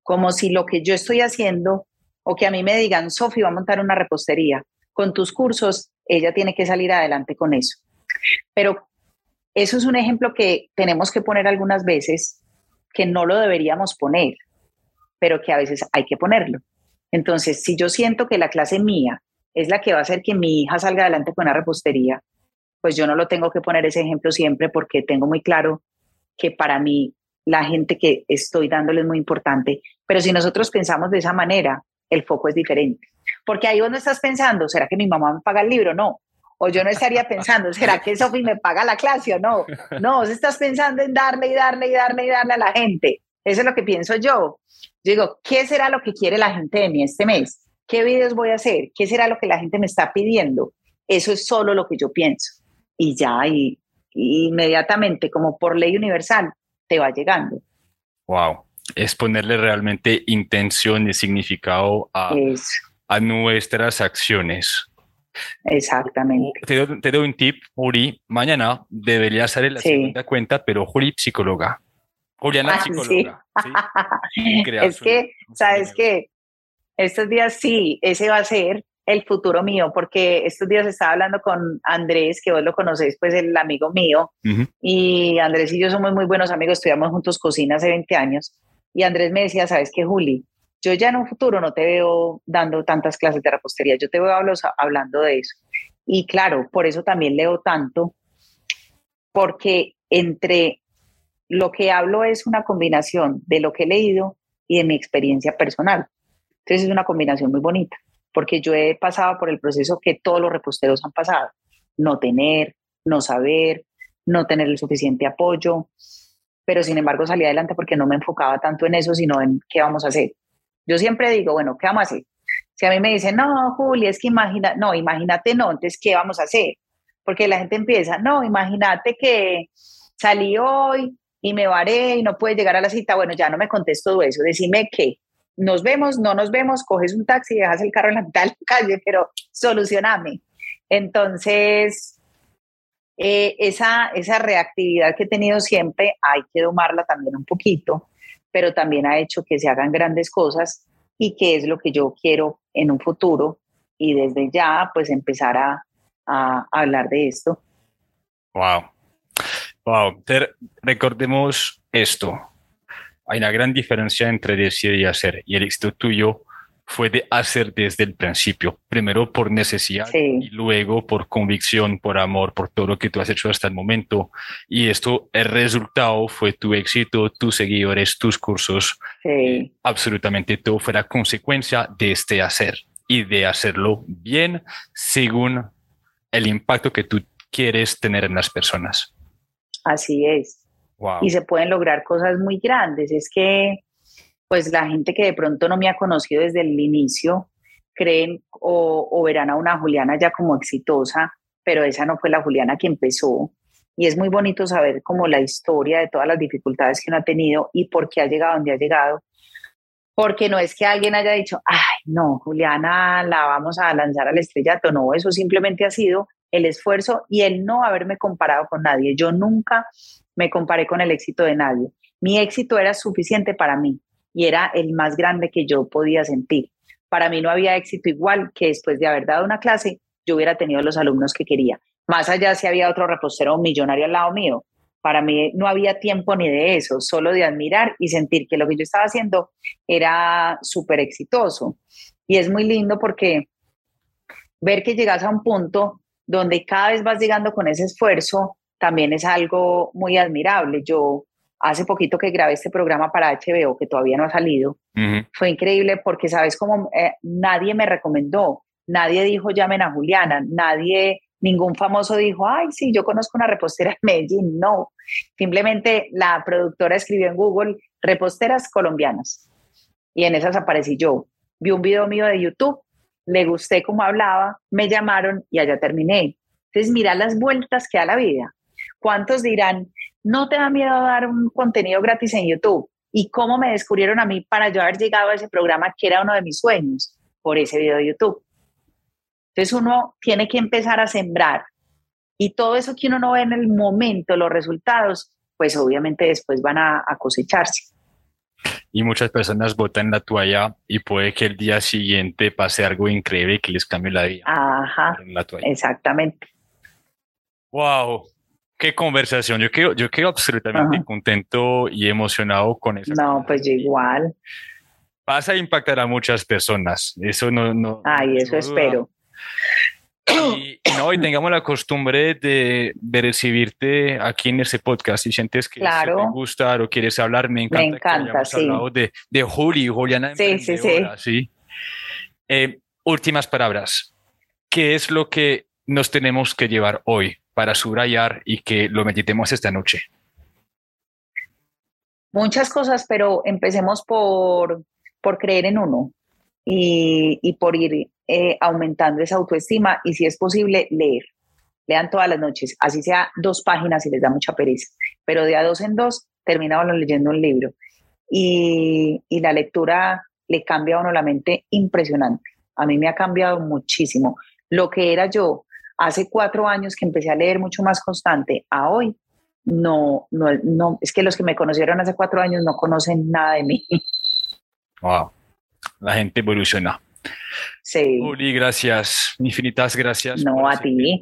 Como si lo que yo estoy haciendo o que a mí me digan, Sofi va a montar una repostería, con tus cursos, ella tiene que salir adelante con eso. Pero eso es un ejemplo que tenemos que poner algunas veces, que no lo deberíamos poner, pero que a veces hay que ponerlo. Entonces, si yo siento que la clase mía es la que va a hacer que mi hija salga adelante con una repostería, pues yo no lo tengo que poner ese ejemplo siempre porque tengo muy claro que para mí la gente que estoy dándole es muy importante. Pero si nosotros pensamos de esa manera, el foco es diferente. Porque ahí vos no estás pensando, ¿será que mi mamá me paga el libro? No. O yo no estaría pensando, ¿será que Sofi me paga la clase o no? No, vos estás pensando en darle y darle y darle y darle a la gente. Eso es lo que pienso yo. Yo digo, ¿qué será lo que quiere la gente de mí este mes? ¿Qué videos voy a hacer? ¿Qué será lo que la gente me está pidiendo? Eso es solo lo que yo pienso. Y ya, y, inmediatamente, como por ley universal, te va llegando. Wow. Es ponerle realmente intención y significado a, a nuestras acciones. Exactamente. Te, doy un tip, Uri. Mañana debería salir la segunda cuenta, pero Juli, psicóloga. Juliana, ah, psicóloga. es que, ¿sabes qué? Estos días sí, ese va a ser el futuro mío, porque estos días estaba hablando con Andrés, que vos lo conocés, pues el amigo mío, y Andrés y yo somos muy buenos amigos, estudiamos juntos cocina hace 20 años, y Andrés me decía, ¿sabes qué, Juli? Yo ya en un futuro no te veo dando tantas clases de repostería, yo te veo hablando de eso. Y claro, por eso también leo tanto, porque entre lo que hablo es una combinación de lo que he leído y de mi experiencia personal. Entonces es una combinación muy bonita, porque yo he pasado por el proceso que todos los reposteros han pasado. No tener, no saber, no tener el suficiente apoyo, pero sin embargo salí adelante porque no me enfocaba tanto en eso, sino en qué vamos a hacer. Yo siempre digo, bueno, ¿qué vamos a hacer? Si a mí me dicen, no, Julia, es que imagina, no, imagínate no, entonces, ¿qué vamos a hacer? Porque la gente empieza, no, imagínate que salí hoy y me varé y no puedes llegar a la cita. Bueno, ya no me contesto eso, decime qué. Nos vemos, no nos vemos, coges un taxi y dejas el carro en la mitad de la calle, pero solucioname. Entonces, eh, esa, esa reactividad que he tenido siempre hay que domarla también un poquito, pero también ha hecho que se hagan grandes cosas y que es lo que yo quiero en un futuro y desde ya pues empezar a, a hablar de esto. Wow. Wow. recordemos esto. Hay una gran diferencia entre decir y hacer y el éxito tuyo fue de hacer desde el principio, primero por necesidad y luego por convicción, por amor, por todo lo que tú has hecho hasta el momento. Y esto, el resultado fue tu éxito, tus seguidores, tus cursos. Sí. absolutamente todo fue la consecuencia de este hacer y de hacerlo bien según el impacto que tú quieres tener en las personas. Así es. Y se pueden lograr cosas muy grandes. Es que pues la gente que de pronto no me ha conocido desde el inicio creen o, verán a una Juliana ya como exitosa, pero esa no fue la Juliana que empezó. Y es muy bonito saber como la historia de todas las dificultades que uno ha tenido y por qué ha llegado donde ha llegado. Porque no es que alguien haya dicho, ay, no, Juliana la vamos a lanzar al estrellato. No, eso simplemente ha sido el esfuerzo y el no haberme comparado con nadie. Yo nunca me comparé con el éxito de nadie. Mi éxito era suficiente para mí y era el más grande que yo podía sentir. Para mí no había éxito igual que después de haber dado una clase, yo hubiera tenido los alumnos que quería. Más allá si había otro repostero millonario al lado mío. Para mí no había tiempo ni de eso, solo de admirar y sentir que lo que yo estaba haciendo era súper exitoso. Y es muy lindo porque ver que llegas a un punto donde cada vez vas llegando con ese esfuerzo también es algo muy admirable. Yo hace poquito que grabé este programa para HBO, que todavía no ha salido, fue increíble porque, sabes, como eh, nadie me recomendó, nadie dijo llamen a Juliana, nadie, ningún famoso dijo, ay, sí, yo conozco una repostera en Medellín, no. Simplemente la productora escribió en Google reposteras colombianas y en esas aparecí yo. Vi un video mío de YouTube, le gusté cómo hablaba, me llamaron y allá terminé. Entonces, mira las vueltas que da la vida. ¿Cuántos dirán, no te da miedo dar un contenido gratis en YouTube? ¿Y cómo me descubrieron a mí para yo haber llegado a ese programa que era uno de mis sueños? Por ese video de YouTube. Entonces uno tiene que empezar a sembrar. Y todo eso que uno no ve en el momento, los resultados, pues obviamente después van a, cosecharse. Y muchas personas botan la toalla y puede que el día siguiente pase algo increíble que les cambie la vida. Ajá. Exactamente. Wow, qué conversación. Yo quedo, yo quedo absolutamente contento y emocionado con eso. No, pues yo igual. Vas a impactar a muchas personas. Eso no. no Ay, eso espero. Y, no, y tengamos la costumbre de, de, recibirte aquí en ese podcast. Si sientes que te gusta o quieres hablar, me encanta. Me encanta, sí. de, de Juli, Juliana. Sí, sí, sí. ¿sí? Eh, últimas palabras. ¿Qué es lo que nos tenemos que llevar hoy para subrayar y que lo meditemos esta noche? Muchas cosas, pero empecemos por, por creer en uno y, y por ir eh, aumentando esa autoestima y si es posible leer. Lean todas las noches, así sea dos páginas y les da mucha pereza, pero de a dos en dos termina uno leyendo un libro y, y la lectura le cambia a uno la mente impresionante. A mí me ha cambiado muchísimo. Lo que era yo hace cuatro años que empecé a leer mucho más constante a hoy, no, no, no, es que los que me conocieron hace cuatro años no conocen nada de mí. Wow, la gente evoluciona. Sí. Uli, gracias, infinitas gracias. No, a ti.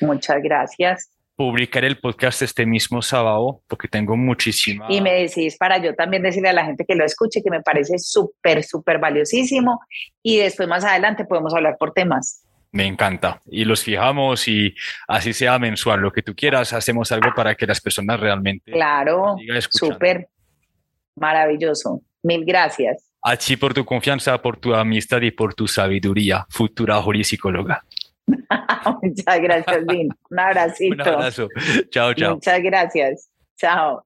Muchas gracias. Publicaré el podcast este mismo sábado porque tengo muchísima. Y me decís para yo también decirle a la gente que lo escuche que me parece súper, súper valiosísimo y después más adelante podemos hablar por temas. Me encanta. Y los fijamos y así sea mensual, lo que tú quieras, hacemos algo para que las personas realmente... Claro, súper maravilloso. Mil gracias. A ti por tu confianza, por tu amistad y por tu sabiduría, futura psicóloga. Muchas gracias, Dean. Un abracito. Un abrazo. Chao, chao. Muchas gracias. Chao.